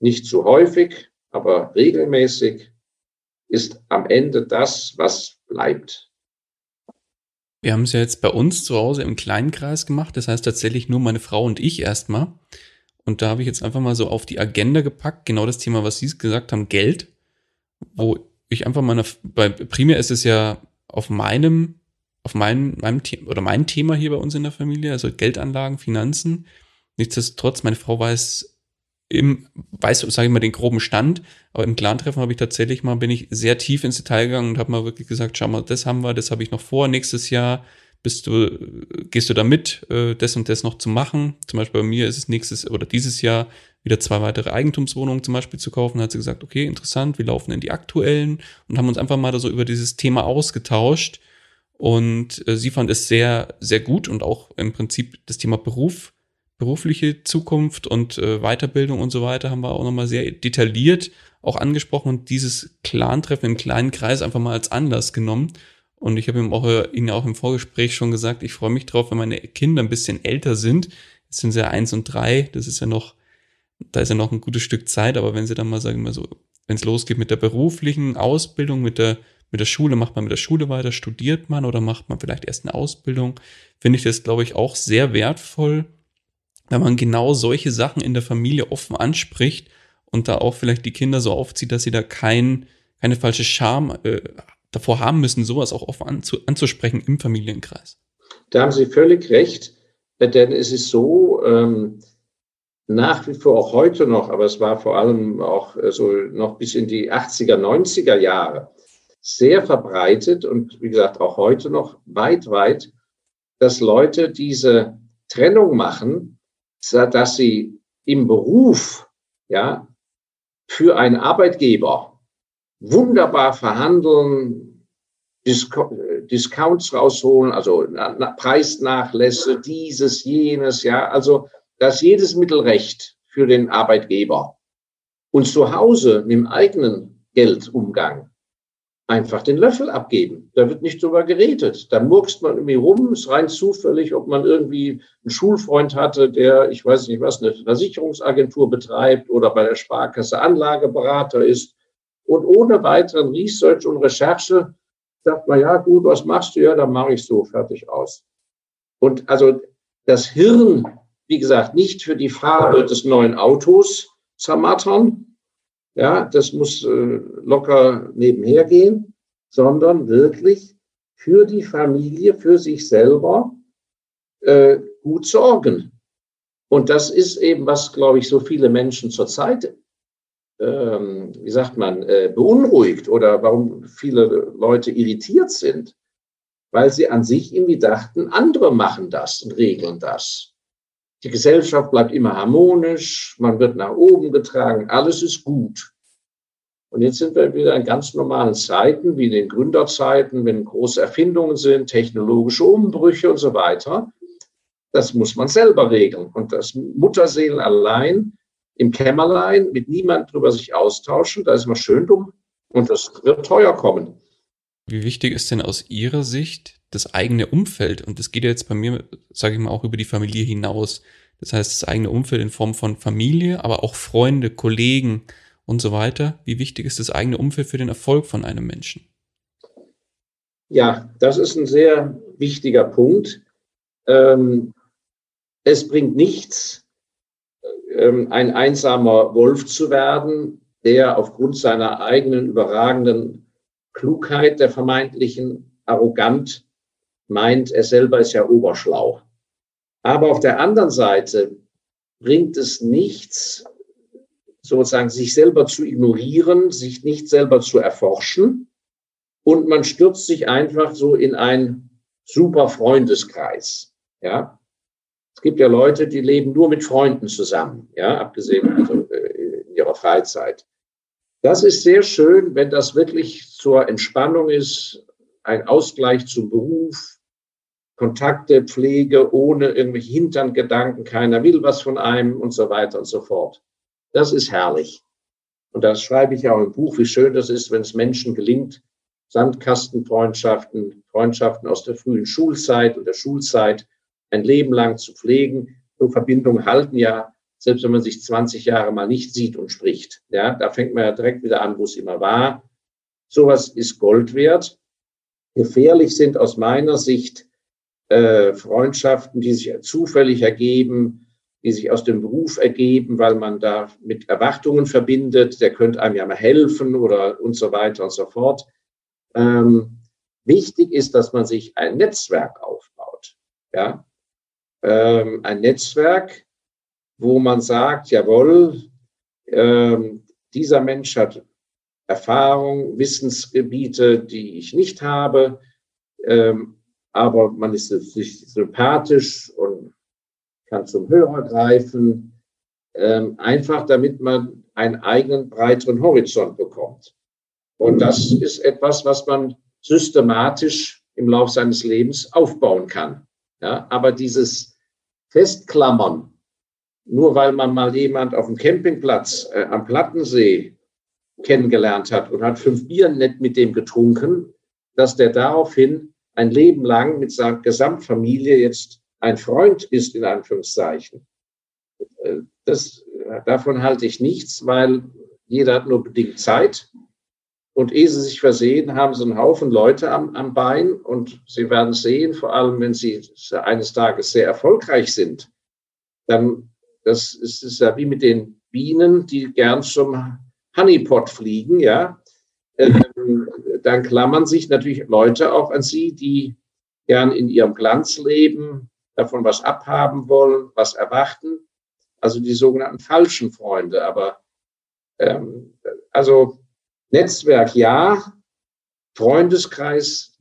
nicht zu häufig, aber regelmäßig, ist am Ende das, was bleibt. Wir haben es ja jetzt bei uns zu Hause im kleinen Kreis gemacht, das heißt tatsächlich nur meine Frau und ich erstmal. Und da habe ich jetzt einfach mal so auf die Agenda gepackt, genau das Thema, was Sie gesagt haben, Geld, wo ich einfach mal, bei primär ist es ja auf meinem, auf meinem, meinem Thema oder mein Thema hier bei uns in der Familie, also Geldanlagen, Finanzen. Nichtsdestotrotz, meine Frau weiß im, weiß, sage ich mal, den groben Stand, aber im Clan-Treffen habe ich tatsächlich mal, bin ich sehr tief ins Detail gegangen und habe mal wirklich gesagt, schau mal, das haben wir, das habe ich noch vor, nächstes Jahr bist du, gehst du da mit, äh, das und das noch zu machen. Zum Beispiel bei mir ist es nächstes oder dieses Jahr wieder zwei weitere Eigentumswohnungen zum Beispiel zu kaufen. Da hat sie gesagt, okay, interessant, wir laufen in die aktuellen und haben uns einfach mal da so über dieses Thema ausgetauscht. Und äh, sie fand es sehr, sehr gut und auch im Prinzip das Thema Beruf berufliche Zukunft und äh, Weiterbildung und so weiter haben wir auch nochmal sehr detailliert auch angesprochen und dieses Clan-Treffen im kleinen Kreis einfach mal als Anlass genommen. Und ich habe ihm auch, äh, Ihnen auch im Vorgespräch schon gesagt, ich freue mich drauf, wenn meine Kinder ein bisschen älter sind. Jetzt sind sie ja eins und drei, das ist ja noch, da ist ja noch ein gutes Stück Zeit, aber wenn sie dann mal, sagen wir so, wenn es losgeht mit der beruflichen Ausbildung, mit der, mit der Schule, macht man mit der Schule weiter, studiert man oder macht man vielleicht erst eine Ausbildung, finde ich das, glaube ich, auch sehr wertvoll, wenn man genau solche Sachen in der Familie offen anspricht und da auch vielleicht die Kinder so aufzieht, dass sie da kein, keine falsche Scham äh, davor haben müssen, sowas auch offen anzu, anzusprechen im Familienkreis. Da haben Sie völlig recht, denn es ist so, ähm, nach wie vor auch heute noch, aber es war vor allem auch äh, so noch bis in die 80er, 90er Jahre sehr verbreitet und wie gesagt auch heute noch weit, weit, dass Leute diese Trennung machen dass sie im Beruf, ja, für einen Arbeitgeber wunderbar verhandeln, Discounts rausholen, also Preisnachlässe, dieses, jenes, ja, also dass jedes Mittelrecht für den Arbeitgeber und zu Hause mit dem eigenen Geldumgang einfach den Löffel abgeben. Da wird nicht drüber geredet. Da murkst man irgendwie rum, ist rein zufällig, ob man irgendwie einen Schulfreund hatte, der, ich weiß nicht was, eine Versicherungsagentur betreibt oder bei der Sparkasse Anlageberater ist. Und ohne weiteren Research und Recherche sagt man, ja gut, was machst du? Ja, dann mache ich so, fertig aus. Und also das Hirn, wie gesagt, nicht für die Farbe des neuen Autos zermattern, ja, das muss äh, locker nebenher gehen, sondern wirklich für die Familie, für sich selber äh, gut sorgen. Und das ist eben, was, glaube ich, so viele Menschen zurzeit, ähm, wie sagt man, äh, beunruhigt oder warum viele Leute irritiert sind, weil sie an sich irgendwie dachten, andere machen das und regeln das. Die Gesellschaft bleibt immer harmonisch, man wird nach oben getragen, alles ist gut. Und jetzt sind wir wieder in ganz normalen Zeiten, wie in den Gründerzeiten, wenn große Erfindungen sind, technologische Umbrüche und so weiter. Das muss man selber regeln. Und das Mutterseelen allein im Kämmerlein mit niemand drüber sich austauschen, da ist man schön dumm und das wird teuer kommen. Wie wichtig ist denn aus Ihrer Sicht das eigene Umfeld? Und das geht ja jetzt bei mir, sage ich mal, auch über die Familie hinaus. Das heißt, das eigene Umfeld in Form von Familie, aber auch Freunde, Kollegen und so weiter. Wie wichtig ist das eigene Umfeld für den Erfolg von einem Menschen? Ja, das ist ein sehr wichtiger Punkt. Ähm, es bringt nichts, ein einsamer Wolf zu werden, der aufgrund seiner eigenen überragenden Klugheit, der vermeintlichen arrogant meint, er selber ist ja oberschlau. Aber auf der anderen Seite bringt es nichts, sozusagen sich selber zu ignorieren, sich nicht selber zu erforschen. Und man stürzt sich einfach so in einen super Freundeskreis. Ja, es gibt ja Leute, die leben nur mit Freunden zusammen, ja, abgesehen also, äh, in ihrer Freizeit. Das ist sehr schön, wenn das wirklich zur Entspannung ist, ein Ausgleich zum Beruf, Kontakte, Pflege ohne irgendwelche Hinterngedanken, keiner will was von einem und so weiter und so fort. Das ist herrlich. Und das schreibe ich auch im Buch, wie schön das ist, wenn es Menschen gelingt, Sandkastenfreundschaften, Freundschaften aus der frühen Schulzeit und der Schulzeit ein Leben lang zu pflegen. So Verbindungen halten ja, selbst wenn man sich 20 Jahre mal nicht sieht und spricht. Ja, da fängt man ja direkt wieder an, wo es immer war. Sowas ist Gold wert. Gefährlich sind aus meiner Sicht äh, Freundschaften, die sich zufällig ergeben, die sich aus dem Beruf ergeben, weil man da mit Erwartungen verbindet, der könnte einem ja mal helfen oder und so weiter und so fort. Ähm, wichtig ist, dass man sich ein Netzwerk aufbaut. Ja? Ähm, ein Netzwerk, wo man sagt, jawohl, ähm, dieser Mensch hat Erfahrung, Wissensgebiete, die ich nicht habe, ähm, aber man ist sich sympathisch und kann zum Hörer greifen, ähm, einfach damit man einen eigenen breiteren Horizont bekommt. Und das ist etwas, was man systematisch im Laufe seines Lebens aufbauen kann. Ja, aber dieses Festklammern, nur weil man mal jemand auf dem Campingplatz äh, am Plattensee kennengelernt hat und hat fünf Bier nett mit dem getrunken, dass der daraufhin ein Leben lang mit seiner Gesamtfamilie jetzt ein Freund ist, in Anführungszeichen. Äh, das, davon halte ich nichts, weil jeder hat nur bedingt Zeit. Und ehe sie sich versehen, haben sie einen Haufen Leute am, am Bein. Und sie werden sehen, vor allem wenn sie eines Tages sehr erfolgreich sind, dann das ist, ist ja wie mit den Bienen, die gern zum Honeypot fliegen, ja. Ähm, dann klammern sich natürlich Leute auch an sie, die gern in ihrem Glanz leben, davon was abhaben wollen, was erwarten. Also die sogenannten falschen Freunde. Aber ähm, also Netzwerk ja, Freundeskreis,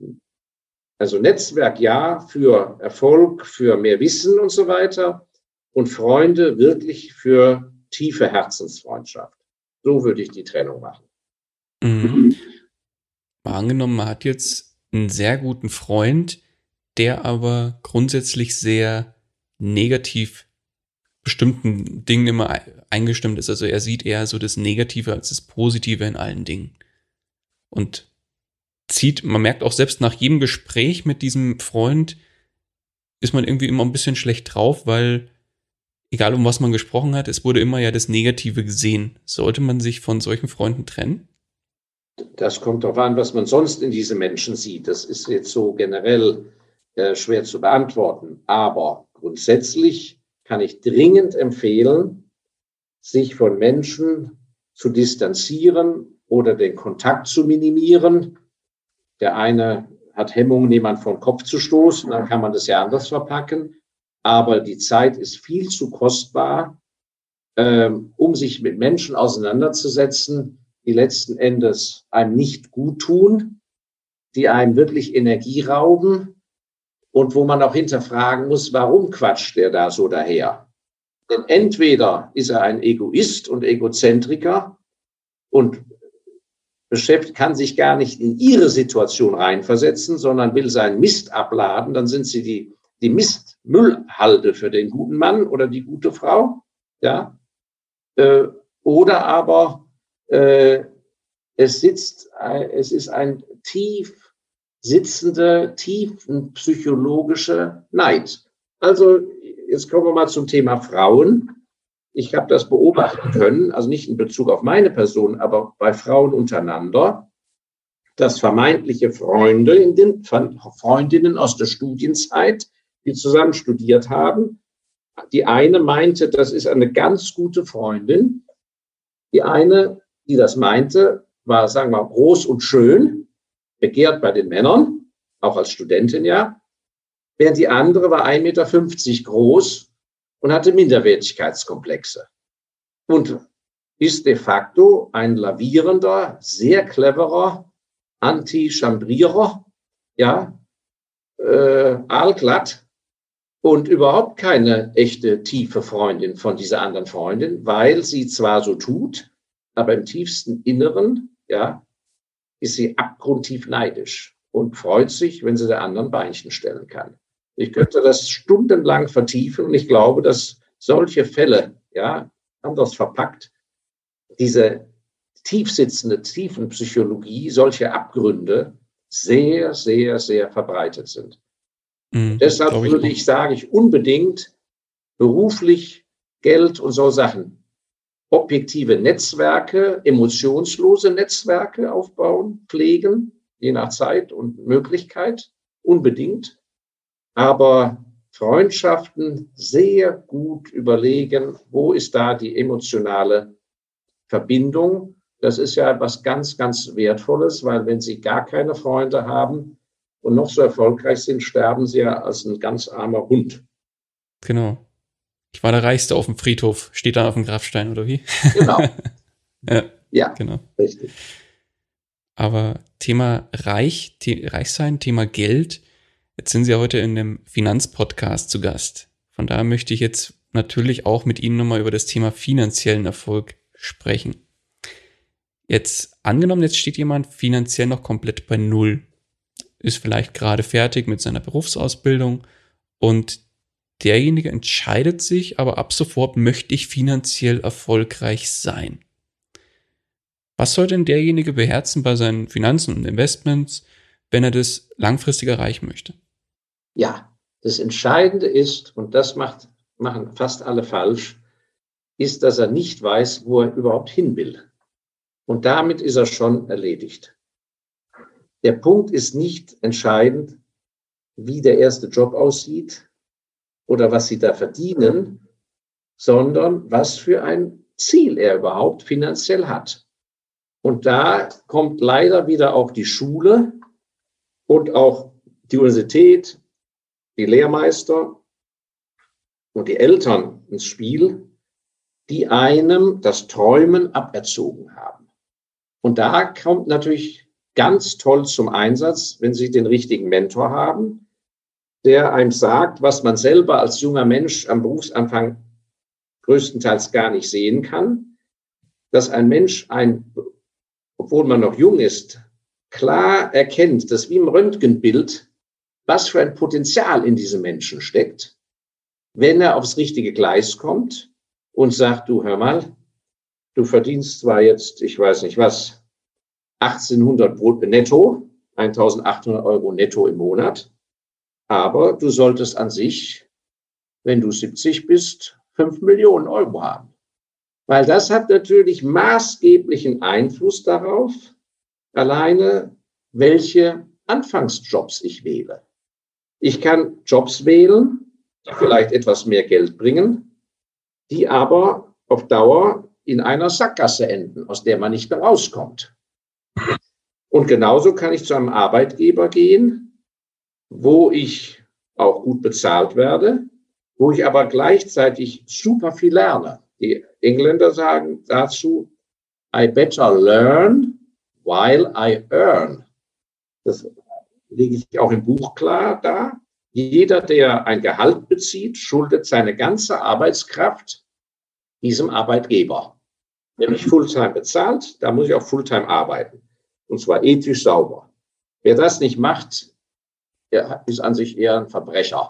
also Netzwerk ja für Erfolg, für mehr Wissen und so weiter und Freunde wirklich für tiefe Herzensfreundschaft. So würde ich die Trennung machen. Mhm. Angenommen, man hat jetzt einen sehr guten Freund, der aber grundsätzlich sehr negativ bestimmten Dingen immer eingestimmt ist. Also er sieht eher so das Negative als das Positive in allen Dingen. Und zieht, man merkt auch selbst nach jedem Gespräch mit diesem Freund, ist man irgendwie immer ein bisschen schlecht drauf, weil egal um was man gesprochen hat, es wurde immer ja das Negative gesehen. Sollte man sich von solchen Freunden trennen? Das kommt darauf an, was man sonst in diese Menschen sieht. Das ist jetzt so generell äh, schwer zu beantworten. Aber grundsätzlich kann ich dringend empfehlen, sich von Menschen zu distanzieren oder den Kontakt zu minimieren. Der eine hat Hemmungen, jemand den Kopf zu stoßen, dann kann man das ja anders verpacken. Aber die Zeit ist viel zu kostbar, ähm, um sich mit Menschen auseinanderzusetzen, die letzten Endes einem nicht gut tun, die einem wirklich Energie rauben und wo man auch hinterfragen muss, warum quatscht der da so daher? Denn entweder ist er ein Egoist und Egozentriker und kann sich gar nicht in ihre Situation reinversetzen, sondern will seinen Mist abladen, dann sind sie die, die Mistmüllhalde für den guten Mann oder die gute Frau, ja. Äh, oder aber äh, es sitzt, äh, es ist ein tief sitzende, tiefenpsychologische Neid. Also jetzt kommen wir mal zum Thema Frauen. Ich habe das beobachten können, also nicht in Bezug auf meine Person, aber bei Frauen untereinander, dass vermeintliche Freunde, in den, Freundinnen aus der Studienzeit, die zusammen studiert haben, die eine meinte, das ist eine ganz gute Freundin. Die eine, die das meinte, war, sagen wir mal, groß und schön begehrt bei den Männern, auch als Studentin ja, während die andere war 1,50 Meter groß und hatte Minderwertigkeitskomplexe. Und ist de facto ein lavierender, sehr cleverer Anti-Chambrierer, ja, äh, aalglatt und überhaupt keine echte tiefe Freundin von dieser anderen Freundin, weil sie zwar so tut, aber im tiefsten Inneren, ja, ist sie abgrundtief neidisch und freut sich, wenn sie der anderen Beinchen stellen kann. Ich könnte das stundenlang vertiefen und ich glaube, dass solche Fälle, ja, anders verpackt, diese tiefsitzende Tiefenpsychologie, solche Abgründe sehr, sehr, sehr verbreitet sind. Mhm, Deshalb würde ich, sage ich unbedingt beruflich, Geld und so Sachen. Objektive Netzwerke, emotionslose Netzwerke aufbauen, pflegen, je nach Zeit und Möglichkeit, unbedingt. Aber Freundschaften sehr gut überlegen, wo ist da die emotionale Verbindung. Das ist ja etwas ganz, ganz Wertvolles, weil wenn Sie gar keine Freunde haben und noch so erfolgreich sind, sterben Sie ja als ein ganz armer Hund. Genau. Ich war der Reichste auf dem Friedhof, steht da auf dem Grabstein, oder wie? Genau. ja, ja, genau. Richtig. Aber Thema Reich, The Reichsein, Thema Geld, Jetzt sind Sie heute in dem Finanzpodcast zu Gast. Von daher möchte ich jetzt natürlich auch mit Ihnen nochmal über das Thema finanziellen Erfolg sprechen. Jetzt angenommen, jetzt steht jemand finanziell noch komplett bei Null, ist vielleicht gerade fertig mit seiner Berufsausbildung und derjenige entscheidet sich, aber ab sofort möchte ich finanziell erfolgreich sein. Was soll denn derjenige beherzen bei seinen Finanzen und Investments, wenn er das langfristig erreichen möchte? Ja, das Entscheidende ist, und das macht, machen fast alle falsch, ist, dass er nicht weiß, wo er überhaupt hin will. Und damit ist er schon erledigt. Der Punkt ist nicht entscheidend, wie der erste Job aussieht oder was sie da verdienen, sondern was für ein Ziel er überhaupt finanziell hat. Und da kommt leider wieder auch die Schule und auch die Universität die Lehrmeister und die Eltern ins Spiel, die einem das Träumen aberzogen haben. Und da kommt natürlich ganz toll zum Einsatz, wenn Sie den richtigen Mentor haben, der einem sagt, was man selber als junger Mensch am Berufsanfang größtenteils gar nicht sehen kann, dass ein Mensch ein, obwohl man noch jung ist, klar erkennt, dass wie im Röntgenbild was für ein Potenzial in diesem Menschen steckt, wenn er aufs richtige Gleis kommt und sagt, du hör mal, du verdienst zwar jetzt, ich weiß nicht was, 1800 Brot netto, 1800 Euro netto im Monat, aber du solltest an sich, wenn du 70 bist, 5 Millionen Euro haben. Weil das hat natürlich maßgeblichen Einfluss darauf, alleine welche Anfangsjobs ich wähle. Ich kann Jobs wählen, die vielleicht etwas mehr Geld bringen, die aber auf Dauer in einer Sackgasse enden, aus der man nicht mehr rauskommt. Und genauso kann ich zu einem Arbeitgeber gehen, wo ich auch gut bezahlt werde, wo ich aber gleichzeitig super viel lerne. Die Engländer sagen dazu, I better learn while I earn. Das lege ich auch im Buch klar da. Jeder, der ein Gehalt bezieht, schuldet seine ganze Arbeitskraft diesem Arbeitgeber. Nämlich Fulltime bezahlt, da muss ich auch Fulltime arbeiten. Und zwar ethisch sauber. Wer das nicht macht, der ist an sich eher ein Verbrecher,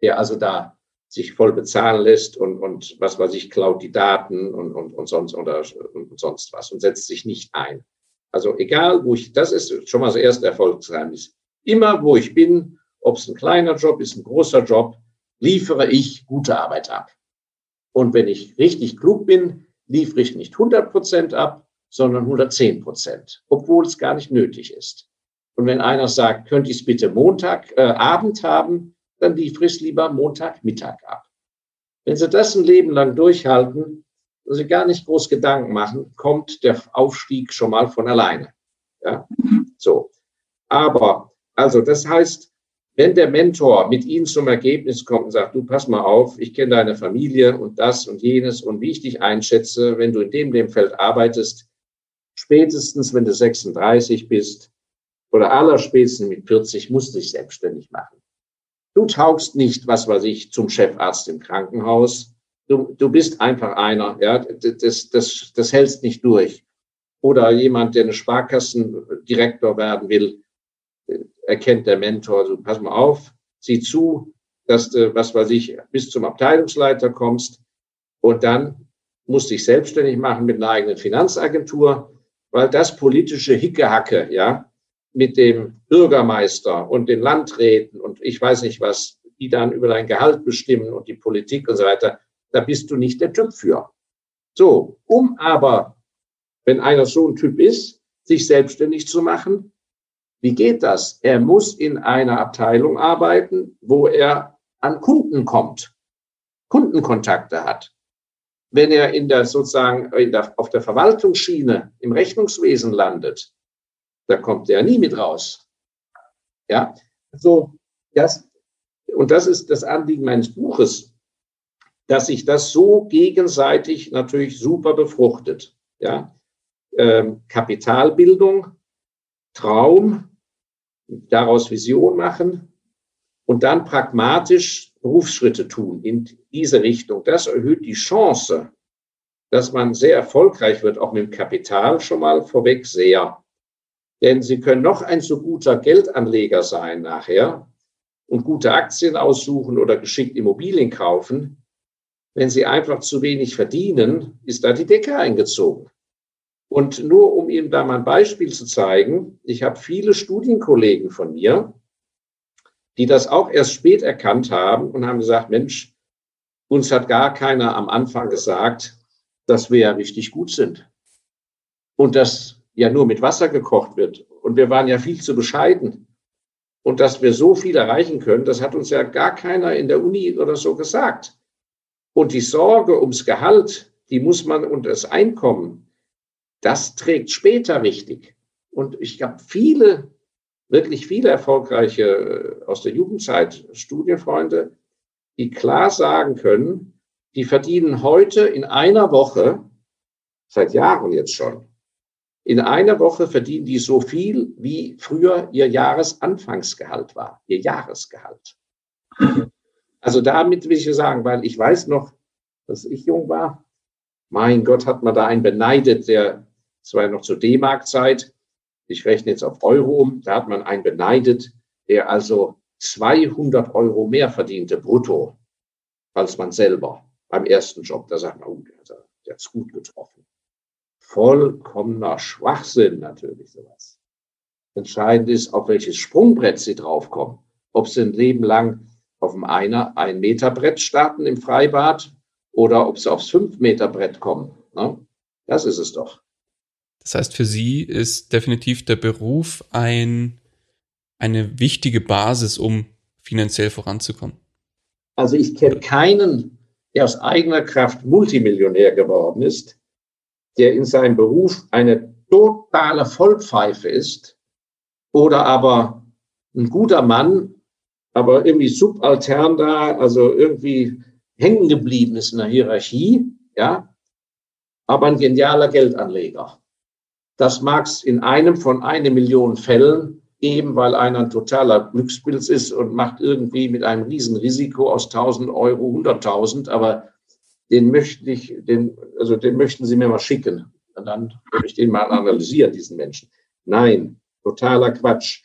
der also da sich voll bezahlen lässt und, und was weiß ich, klaut die Daten und, und, und, sonst, oder, und sonst was und setzt sich nicht ein. Also egal, wo ich, das ist schon mal das erste Erfolgsgeheimnis. Immer, wo ich bin, ob es ein kleiner Job ist, ein großer Job, liefere ich gute Arbeit ab. Und wenn ich richtig klug bin, liefere ich nicht 100 Prozent ab, sondern 110 Prozent, obwohl es gar nicht nötig ist. Und wenn einer sagt, könnte ich es bitte Montagabend äh, haben, dann ich es lieber Montagmittag ab. Wenn Sie das ein Leben lang durchhalten und Sie gar nicht groß Gedanken machen, kommt der Aufstieg schon mal von alleine. Ja, so. Aber also das heißt, wenn der Mentor mit Ihnen zum Ergebnis kommt und sagt, du pass mal auf, ich kenne deine Familie und das und jenes und wie ich dich einschätze, wenn du in dem, dem Feld arbeitest, spätestens wenn du 36 bist oder allerspätestens mit 40, musst du dich selbstständig machen. Du taugst nicht, was weiß ich, zum Chefarzt im Krankenhaus. Du, du bist einfach einer, ja, das, das, das hältst nicht durch. Oder jemand, der eine Sparkassendirektor werden will, erkennt der Mentor, so pass mal auf, sieh zu, dass du, was weiß ich, bis zum Abteilungsleiter kommst und dann musst dich selbstständig machen mit einer eigenen Finanzagentur, weil das politische Hickehacke, ja, mit dem Bürgermeister und den Landräten und ich weiß nicht was, die dann über dein Gehalt bestimmen und die Politik und so weiter, da bist du nicht der Typ für. So, um aber, wenn einer so ein Typ ist, sich selbstständig zu machen, wie geht das? Er muss in einer Abteilung arbeiten, wo er an Kunden kommt, Kundenkontakte hat. Wenn er in der sozusagen in der, auf der Verwaltungsschiene im Rechnungswesen landet, da kommt er nie mit raus. Ja, so das und das ist das Anliegen meines Buches, dass sich das so gegenseitig natürlich super befruchtet. Ja, ähm, Kapitalbildung, Traum, daraus Vision machen und dann pragmatisch Berufsschritte tun in diese Richtung. Das erhöht die Chance, dass man sehr erfolgreich wird, auch mit dem Kapital schon mal vorweg sehr. Denn Sie können noch ein so guter Geldanleger sein nachher und gute Aktien aussuchen oder geschickt Immobilien kaufen. Wenn Sie einfach zu wenig verdienen, ist da die Decke eingezogen. Und nur um Ihnen da mal ein Beispiel zu zeigen, ich habe viele Studienkollegen von mir, die das auch erst spät erkannt haben und haben gesagt, Mensch, uns hat gar keiner am Anfang gesagt, dass wir ja richtig gut sind. Und dass ja nur mit Wasser gekocht wird. Und wir waren ja viel zu bescheiden. Und dass wir so viel erreichen können, das hat uns ja gar keiner in der Uni oder so gesagt. Und die Sorge ums Gehalt, die muss man und das Einkommen, das trägt später richtig. Und ich habe viele, wirklich viele erfolgreiche äh, aus der Jugendzeit Studienfreunde, die klar sagen können, die verdienen heute in einer Woche, seit Jahren jetzt schon, in einer Woche verdienen die so viel, wie früher ihr Jahresanfangsgehalt war, ihr Jahresgehalt. Also damit will ich sagen, weil ich weiß noch, dass ich jung war. Mein Gott, hat man da einen beneidet, der es war ja noch zur D-Mark-Zeit. Ich rechne jetzt auf Euro um. Da hat man einen beneidet, der also 200 Euro mehr verdiente brutto als man selber beim ersten Job. Da sagt man, oh, der hat es gut getroffen. Vollkommener Schwachsinn natürlich sowas. Entscheidend ist, auf welches Sprungbrett sie draufkommen. Ob sie ein Leben lang auf dem einer ein Meter Brett starten im Freibad oder ob sie aufs fünf Meter Brett kommen. Ne? Das ist es doch. Das heißt, für Sie ist definitiv der Beruf ein, eine wichtige Basis, um finanziell voranzukommen. Also ich kenne keinen, der aus eigener Kraft Multimillionär geworden ist, der in seinem Beruf eine totale Vollpfeife ist oder aber ein guter Mann, aber irgendwie subaltern da, also irgendwie hängen geblieben ist in der Hierarchie, ja, aber ein genialer Geldanleger. Das mag es in einem von eine Million Fällen geben, weil einer ein totaler Glückspilz ist und macht irgendwie mit einem Riesenrisiko aus 1000 Euro 100.000, aber den möchte ich, den, also den möchten Sie mir mal schicken. Und dann würde ich den mal analysieren, diesen Menschen. Nein, totaler Quatsch.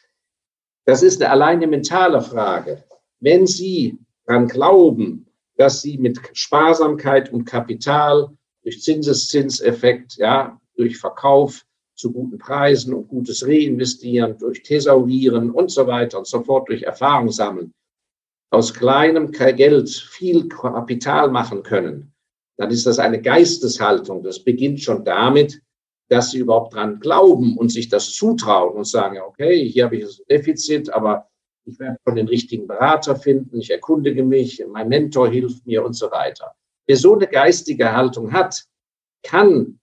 Das ist eine alleine mentale Frage. Wenn Sie daran glauben, dass Sie mit Sparsamkeit und Kapital durch Zinseszinseffekt, ja, durch Verkauf zu guten Preisen und gutes Reinvestieren, durch Thesaurieren und so weiter und so fort, durch Erfahrung sammeln, aus kleinem Geld viel Kapital machen können, dann ist das eine Geisteshaltung. Das beginnt schon damit, dass sie überhaupt dran glauben und sich das zutrauen und sagen, okay, hier habe ich ein Defizit, aber ich werde schon den richtigen Berater finden, ich erkundige mich, mein Mentor hilft mir und so weiter. Wer so eine geistige Haltung hat, kann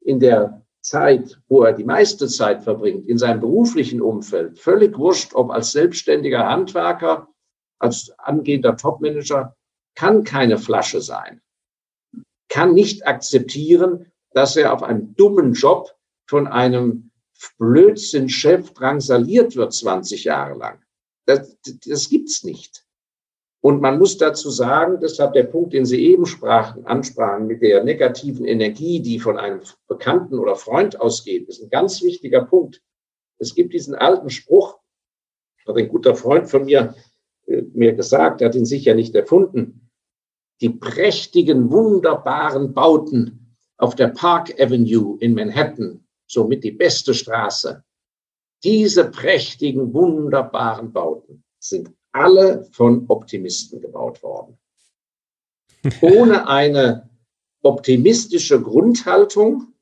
in der Zeit, wo er die meiste Zeit verbringt, in seinem beruflichen Umfeld, völlig wurscht, ob als selbstständiger Handwerker, als angehender Topmanager, kann keine Flasche sein, kann nicht akzeptieren, dass er auf einem dummen Job von einem Blödsinn-Chef drangsaliert wird 20 Jahre lang. Das, das gibt's nicht. Und man muss dazu sagen, deshalb der Punkt, den Sie eben sprachen, ansprachen, mit der negativen Energie, die von einem Bekannten oder Freund ausgeht, ist ein ganz wichtiger Punkt. Es gibt diesen alten Spruch, hat ein guter Freund von mir mir gesagt, er hat ihn sicher nicht erfunden. Die prächtigen, wunderbaren Bauten auf der Park Avenue in Manhattan, somit die beste Straße. Diese prächtigen, wunderbaren Bauten sind alle von Optimisten gebaut worden. Ohne eine optimistische Grundhaltung,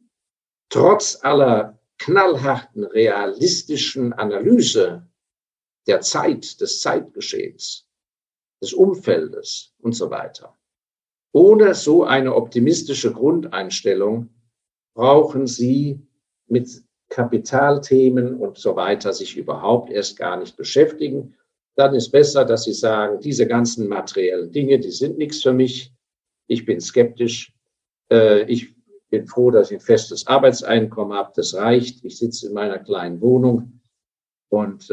trotz aller knallharten, realistischen Analyse der Zeit, des Zeitgeschehens, des Umfeldes und so weiter. Ohne so eine optimistische Grundeinstellung brauchen Sie mit Kapitalthemen und so weiter sich überhaupt erst gar nicht beschäftigen. Dann ist besser, dass Sie sagen, diese ganzen materiellen Dinge, die sind nichts für mich. Ich bin skeptisch. Äh, ich bin froh, dass ich ein festes Arbeitseinkommen habe. Das reicht. Ich sitze in meiner kleinen Wohnung und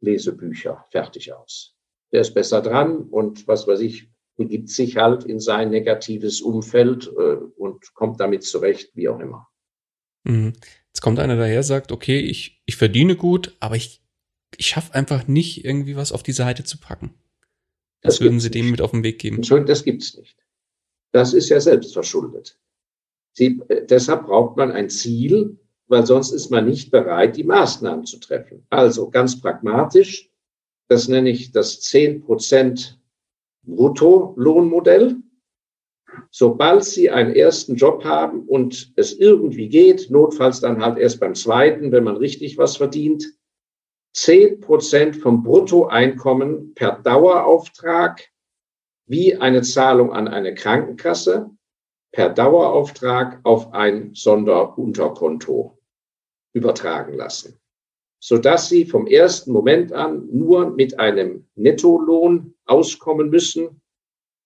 äh, lese Bücher. Fertig aus. Der ist besser dran und was weiß ich, begibt sich halt in sein negatives Umfeld äh, und kommt damit zurecht, wie auch immer. Mhm. Jetzt kommt einer daher, sagt, okay, ich, ich verdiene gut, aber ich, ich schaffe einfach nicht, irgendwie was auf die Seite zu packen. Das, das würden Sie dem mit auf den Weg geben. Entschuldigung, das gibt's nicht. Das ist ja selbstverschuldet. Sie, äh, deshalb braucht man ein Ziel, weil sonst ist man nicht bereit, die Maßnahmen zu treffen. Also ganz pragmatisch, das nenne ich das 10% Bruttolohnmodell. Sobald Sie einen ersten Job haben und es irgendwie geht, notfalls dann halt erst beim zweiten, wenn man richtig was verdient, 10% vom Bruttoeinkommen per Dauerauftrag wie eine Zahlung an eine Krankenkasse per Dauerauftrag auf ein Sonderunterkonto übertragen lassen, sodass Sie vom ersten Moment an nur mit einem Nettolohn auskommen müssen,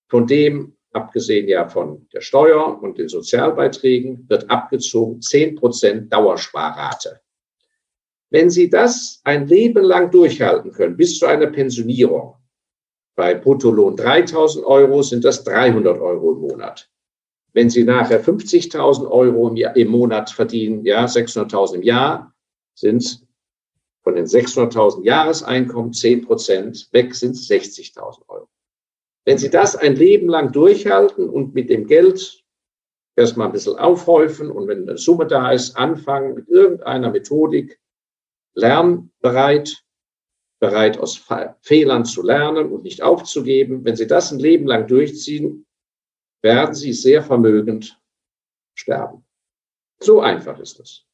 von dem, abgesehen ja von der Steuer und den Sozialbeiträgen, wird abgezogen 10 Prozent Dauersparrate. Wenn Sie das ein Leben lang durchhalten können, bis zu einer Pensionierung, bei Bruttolohn 3000 Euro sind das 300 Euro im Monat. Wenn Sie nachher 50.000 Euro im, Jahr, im, Monat verdienen, ja, 600.000 im Jahr, sind von den 600.000 Jahreseinkommen 10 Prozent weg, sind es 60.000 Euro. Wenn Sie das ein Leben lang durchhalten und mit dem Geld erstmal ein bisschen aufhäufen und wenn eine Summe da ist, anfangen mit irgendeiner Methodik, lernbereit, bereit aus Fehlern zu lernen und nicht aufzugeben. Wenn Sie das ein Leben lang durchziehen, werden Sie sehr vermögend sterben. So einfach ist es.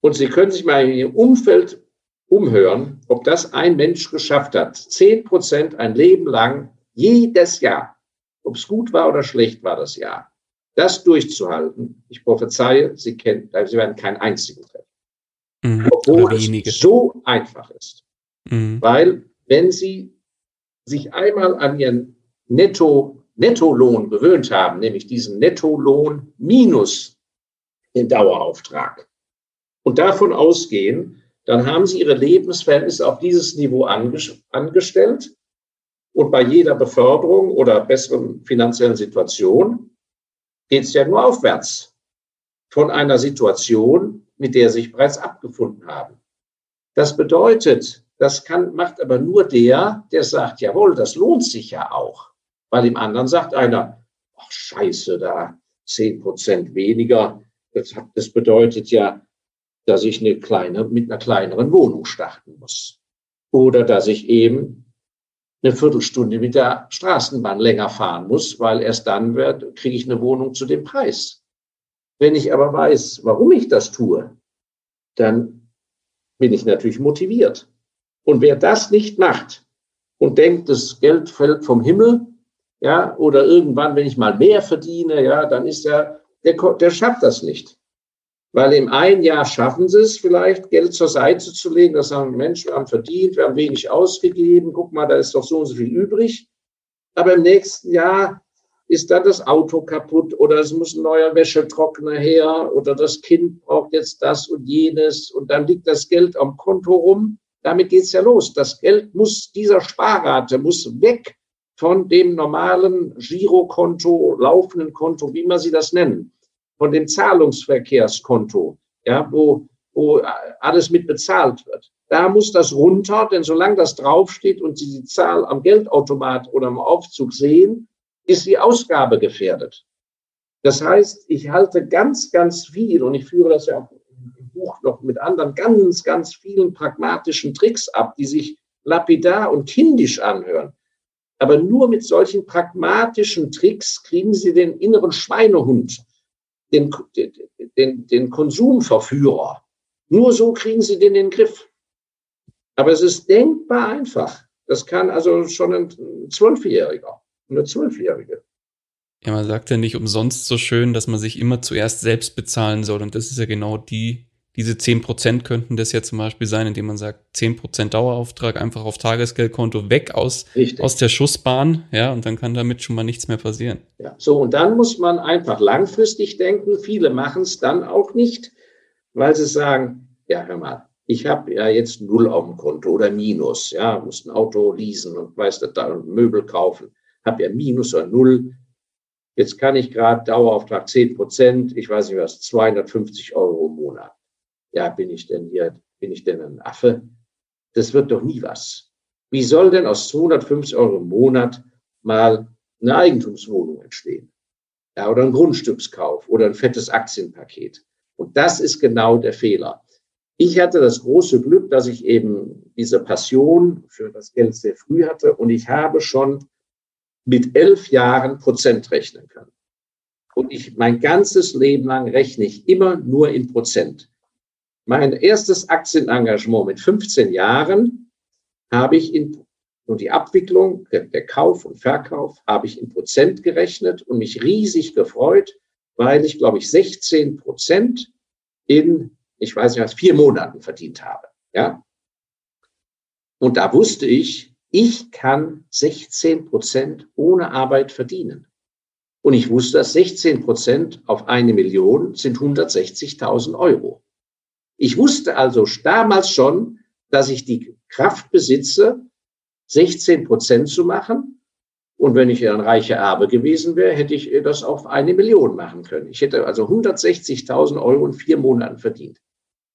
Und Sie können sich mal in Ihrem Umfeld umhören, ob das ein Mensch geschafft hat. Zehn Prozent ein Leben lang, jedes Jahr. Ob es gut war oder schlecht war das Jahr. Das durchzuhalten, ich prophezeie, Sie kennen, Sie werden keinen einzigen treffen. Mhm, Obwohl es so einfach ist. Mhm. Weil, wenn Sie sich einmal an Ihren Netto, Nettolohn gewöhnt haben, nämlich diesen Nettolohn minus den Dauerauftrag, und davon ausgehen, dann haben Sie Ihre Lebensverhältnisse auf dieses Niveau angestellt. Und bei jeder Beförderung oder besseren finanziellen Situation geht es ja nur aufwärts von einer Situation, mit der Sie sich bereits abgefunden haben. Das bedeutet, das kann, macht aber nur der, der sagt, jawohl, das lohnt sich ja auch. Weil im anderen sagt einer, ach scheiße, da zehn Prozent weniger. Das, das bedeutet ja, dass ich eine kleine, mit einer kleineren Wohnung starten muss. Oder dass ich eben eine Viertelstunde mit der Straßenbahn länger fahren muss, weil erst dann wird, kriege ich eine Wohnung zu dem Preis. Wenn ich aber weiß, warum ich das tue, dann bin ich natürlich motiviert. Und wer das nicht macht und denkt, das Geld fällt vom Himmel, ja, oder irgendwann, wenn ich mal mehr verdiene, ja, dann ist er, der, der schafft das nicht. Weil im einen Jahr schaffen sie es vielleicht, Geld zur Seite zu legen, das sagen, Mensch, wir haben verdient, wir haben wenig ausgegeben, guck mal, da ist doch so und so viel übrig. Aber im nächsten Jahr ist dann das Auto kaputt oder es muss ein neuer Wäschetrockner her oder das Kind braucht jetzt das und jenes und dann liegt das Geld am Konto rum damit geht's ja los. Das Geld muss, dieser Sparrate muss weg von dem normalen Girokonto, laufenden Konto, wie man sie das nennen, von dem Zahlungsverkehrskonto, ja, wo, wo alles mit bezahlt wird. Da muss das runter, denn solange das draufsteht und Sie die Zahl am Geldautomat oder am Aufzug sehen, ist die Ausgabe gefährdet. Das heißt, ich halte ganz, ganz viel und ich führe das ja auch Buch noch mit anderen ganz, ganz vielen pragmatischen Tricks ab, die sich lapidar und kindisch anhören. Aber nur mit solchen pragmatischen Tricks kriegen Sie den inneren Schweinehund, den, den, den Konsumverführer. Nur so kriegen Sie den in den Griff. Aber es ist denkbar einfach. Das kann also schon ein Zwölfjähriger, eine Zwölfjährige. Ja, man sagt ja nicht umsonst so schön, dass man sich immer zuerst selbst bezahlen soll. Und das ist ja genau die, diese zehn Prozent könnten das ja zum Beispiel sein, indem man sagt, zehn Prozent Dauerauftrag einfach auf Tagesgeldkonto weg aus, aus der Schussbahn. Ja, und dann kann damit schon mal nichts mehr passieren. Ja, so, und dann muss man einfach langfristig denken. Viele machen es dann auch nicht, weil sie sagen, ja, hör mal, ich habe ja jetzt null auf dem Konto oder Minus, ja, muss ein Auto leasen und weiß da Möbel kaufen, habe ja Minus oder Null Jetzt kann ich gerade Dauerauftrag 10 Prozent, ich weiß nicht was, 250 Euro. Ja, bin ich denn hier, bin ich denn ein Affe? Das wird doch nie was. Wie soll denn aus 250 Euro im Monat mal eine Eigentumswohnung entstehen? Ja, oder ein Grundstückskauf oder ein fettes Aktienpaket. Und das ist genau der Fehler. Ich hatte das große Glück, dass ich eben diese Passion für das Geld sehr früh hatte und ich habe schon mit elf Jahren Prozent rechnen kann. Und ich mein ganzes Leben lang rechne ich immer nur in Prozent. Mein erstes Aktienengagement mit 15 Jahren habe ich in und die Abwicklung, der, Kauf und Verkauf habe ich in Prozent gerechnet und mich riesig gefreut, weil ich, glaube ich, 16 Prozent in, ich weiß nicht was, vier Monaten verdient habe. Ja. Und da wusste ich, ich kann 16 Prozent ohne Arbeit verdienen. Und ich wusste, dass 16 Prozent auf eine Million sind 160.000 Euro. Ich wusste also damals schon, dass ich die Kraft besitze, 16 Prozent zu machen. Und wenn ich ein reicher Erbe gewesen wäre, hätte ich das auf eine Million machen können. Ich hätte also 160.000 Euro in vier Monaten verdient.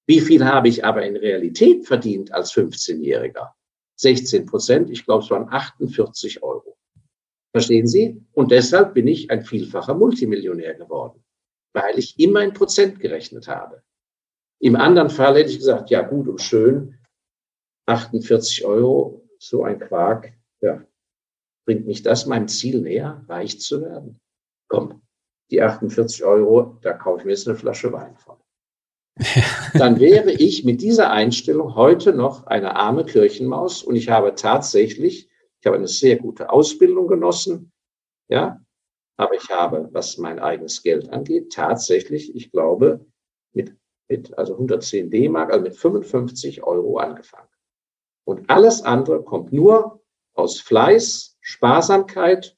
Wie viel habe ich aber in Realität verdient als 15-Jähriger? 16 Prozent. Ich glaube, es waren 48 Euro. Verstehen Sie? Und deshalb bin ich ein vielfacher Multimillionär geworden, weil ich immer in Prozent gerechnet habe. Im anderen Fall hätte ich gesagt, ja gut und schön, 48 Euro, so ein Quark, ja, bringt mich das meinem Ziel näher, reich zu werden? Komm, die 48 Euro, da kaufe ich mir jetzt eine Flasche Wein von dann wäre ich mit dieser Einstellung heute noch eine arme Kirchenmaus und ich habe tatsächlich, ich habe eine sehr gute Ausbildung genossen, ja, aber ich habe, was mein eigenes Geld angeht, tatsächlich, ich glaube, mit also 110 D-Mark, also mit 55 Euro angefangen. Und alles andere kommt nur aus Fleiß, Sparsamkeit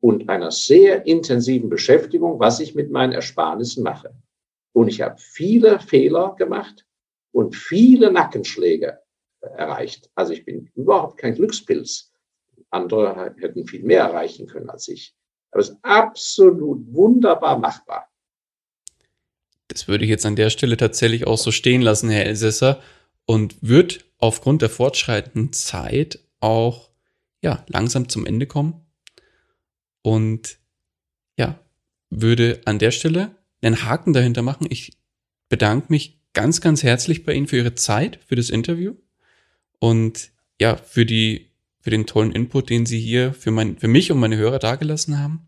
und einer sehr intensiven Beschäftigung, was ich mit meinen Ersparnissen mache. Und ich habe viele Fehler gemacht und viele Nackenschläge erreicht. Also ich bin überhaupt kein Glückspilz. Andere hätten viel mehr erreichen können als ich. Aber es ist absolut wunderbar machbar. Das würde ich jetzt an der Stelle tatsächlich auch so stehen lassen, Herr Elsässer, und wird aufgrund der fortschreitenden Zeit auch ja, langsam zum Ende kommen. Und ja, würde an der Stelle einen Haken dahinter machen. Ich bedanke mich ganz, ganz herzlich bei Ihnen für Ihre Zeit, für das Interview und ja, für die, für den tollen Input, den Sie hier für mein, für mich und meine Hörer dargelassen haben.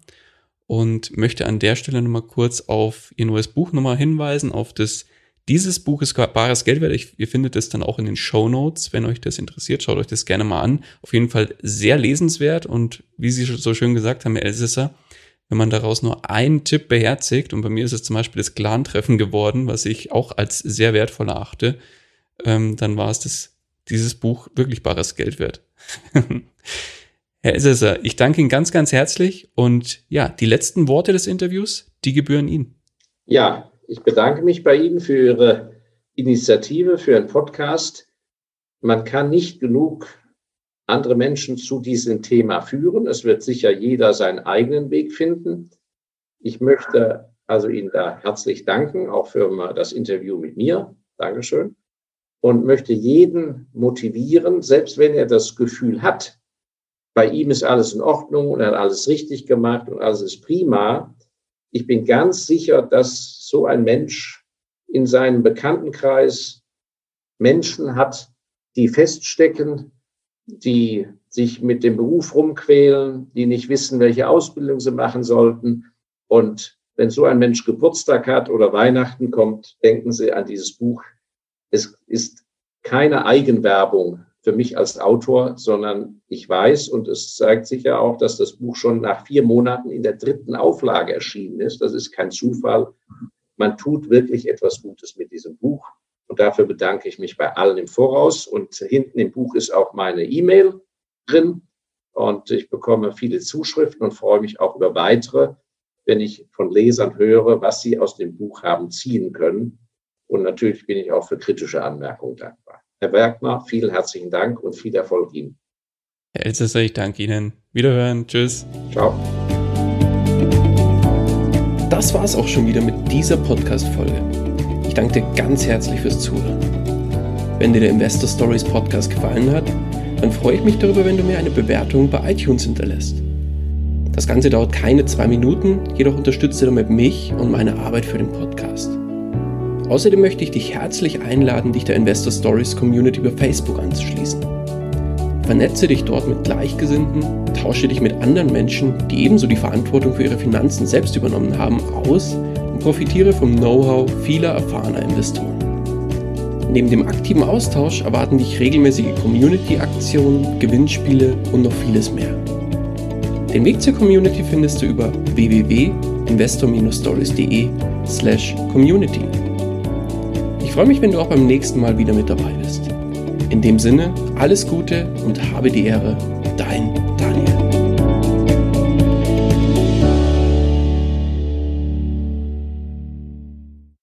Und möchte an der Stelle nochmal kurz auf Ihr neues Buch nochmal hinweisen, auf das, dieses Buch ist bares Geld wert. Ihr findet es dann auch in den Show Notes. Wenn euch das interessiert, schaut euch das gerne mal an. Auf jeden Fall sehr lesenswert und wie Sie so schön gesagt haben, Herr Elsässer, wenn man daraus nur einen Tipp beherzigt, und bei mir ist es zum Beispiel das Clan-Treffen geworden, was ich auch als sehr wertvoll erachte, ähm, dann war es das, dieses Buch wirklich bares Geld wert. Herr Esser, ich danke Ihnen ganz, ganz herzlich und ja, die letzten Worte des Interviews, die gebühren Ihnen. Ja, ich bedanke mich bei Ihnen für Ihre Initiative, für Ihren Podcast. Man kann nicht genug andere Menschen zu diesem Thema führen. Es wird sicher jeder seinen eigenen Weg finden. Ich möchte also Ihnen da herzlich danken, auch für das Interview mit mir. Dankeschön. Und möchte jeden motivieren, selbst wenn er das Gefühl hat, bei ihm ist alles in Ordnung und er hat alles richtig gemacht und alles ist prima. Ich bin ganz sicher, dass so ein Mensch in seinem Bekanntenkreis Menschen hat, die feststecken, die sich mit dem Beruf rumquälen, die nicht wissen, welche Ausbildung sie machen sollten. Und wenn so ein Mensch Geburtstag hat oder Weihnachten kommt, denken Sie an dieses Buch. Es ist keine Eigenwerbung für mich als Autor, sondern ich weiß, und es zeigt sich ja auch, dass das Buch schon nach vier Monaten in der dritten Auflage erschienen ist. Das ist kein Zufall. Man tut wirklich etwas Gutes mit diesem Buch. Und dafür bedanke ich mich bei allen im Voraus. Und hinten im Buch ist auch meine E-Mail drin. Und ich bekomme viele Zuschriften und freue mich auch über weitere, wenn ich von Lesern höre, was sie aus dem Buch haben ziehen können. Und natürlich bin ich auch für kritische Anmerkungen dankbar. Herr Bergner, vielen herzlichen Dank und viel Erfolg Ihnen. Herr Elsässer, ich danke Ihnen. Wiederhören. Tschüss. Ciao. Das war es auch schon wieder mit dieser Podcast-Folge. Ich danke dir ganz herzlich fürs Zuhören. Wenn dir der Investor Stories Podcast gefallen hat, dann freue ich mich darüber, wenn du mir eine Bewertung bei iTunes hinterlässt. Das Ganze dauert keine zwei Minuten, jedoch unterstützt du damit mich und meine Arbeit für den Podcast. Außerdem möchte ich dich herzlich einladen, dich der Investor Stories Community über Facebook anzuschließen. Vernetze dich dort mit Gleichgesinnten, tausche dich mit anderen Menschen, die ebenso die Verantwortung für ihre Finanzen selbst übernommen haben, aus und profitiere vom Know-how vieler erfahrener Investoren. Neben dem aktiven Austausch erwarten dich regelmäßige Community-Aktionen, Gewinnspiele und noch vieles mehr. Den Weg zur Community findest du über www.investor-stories.de slash community. Ich freue mich, wenn du auch beim nächsten Mal wieder mit dabei bist. In dem Sinne, alles Gute und habe die Ehre, dein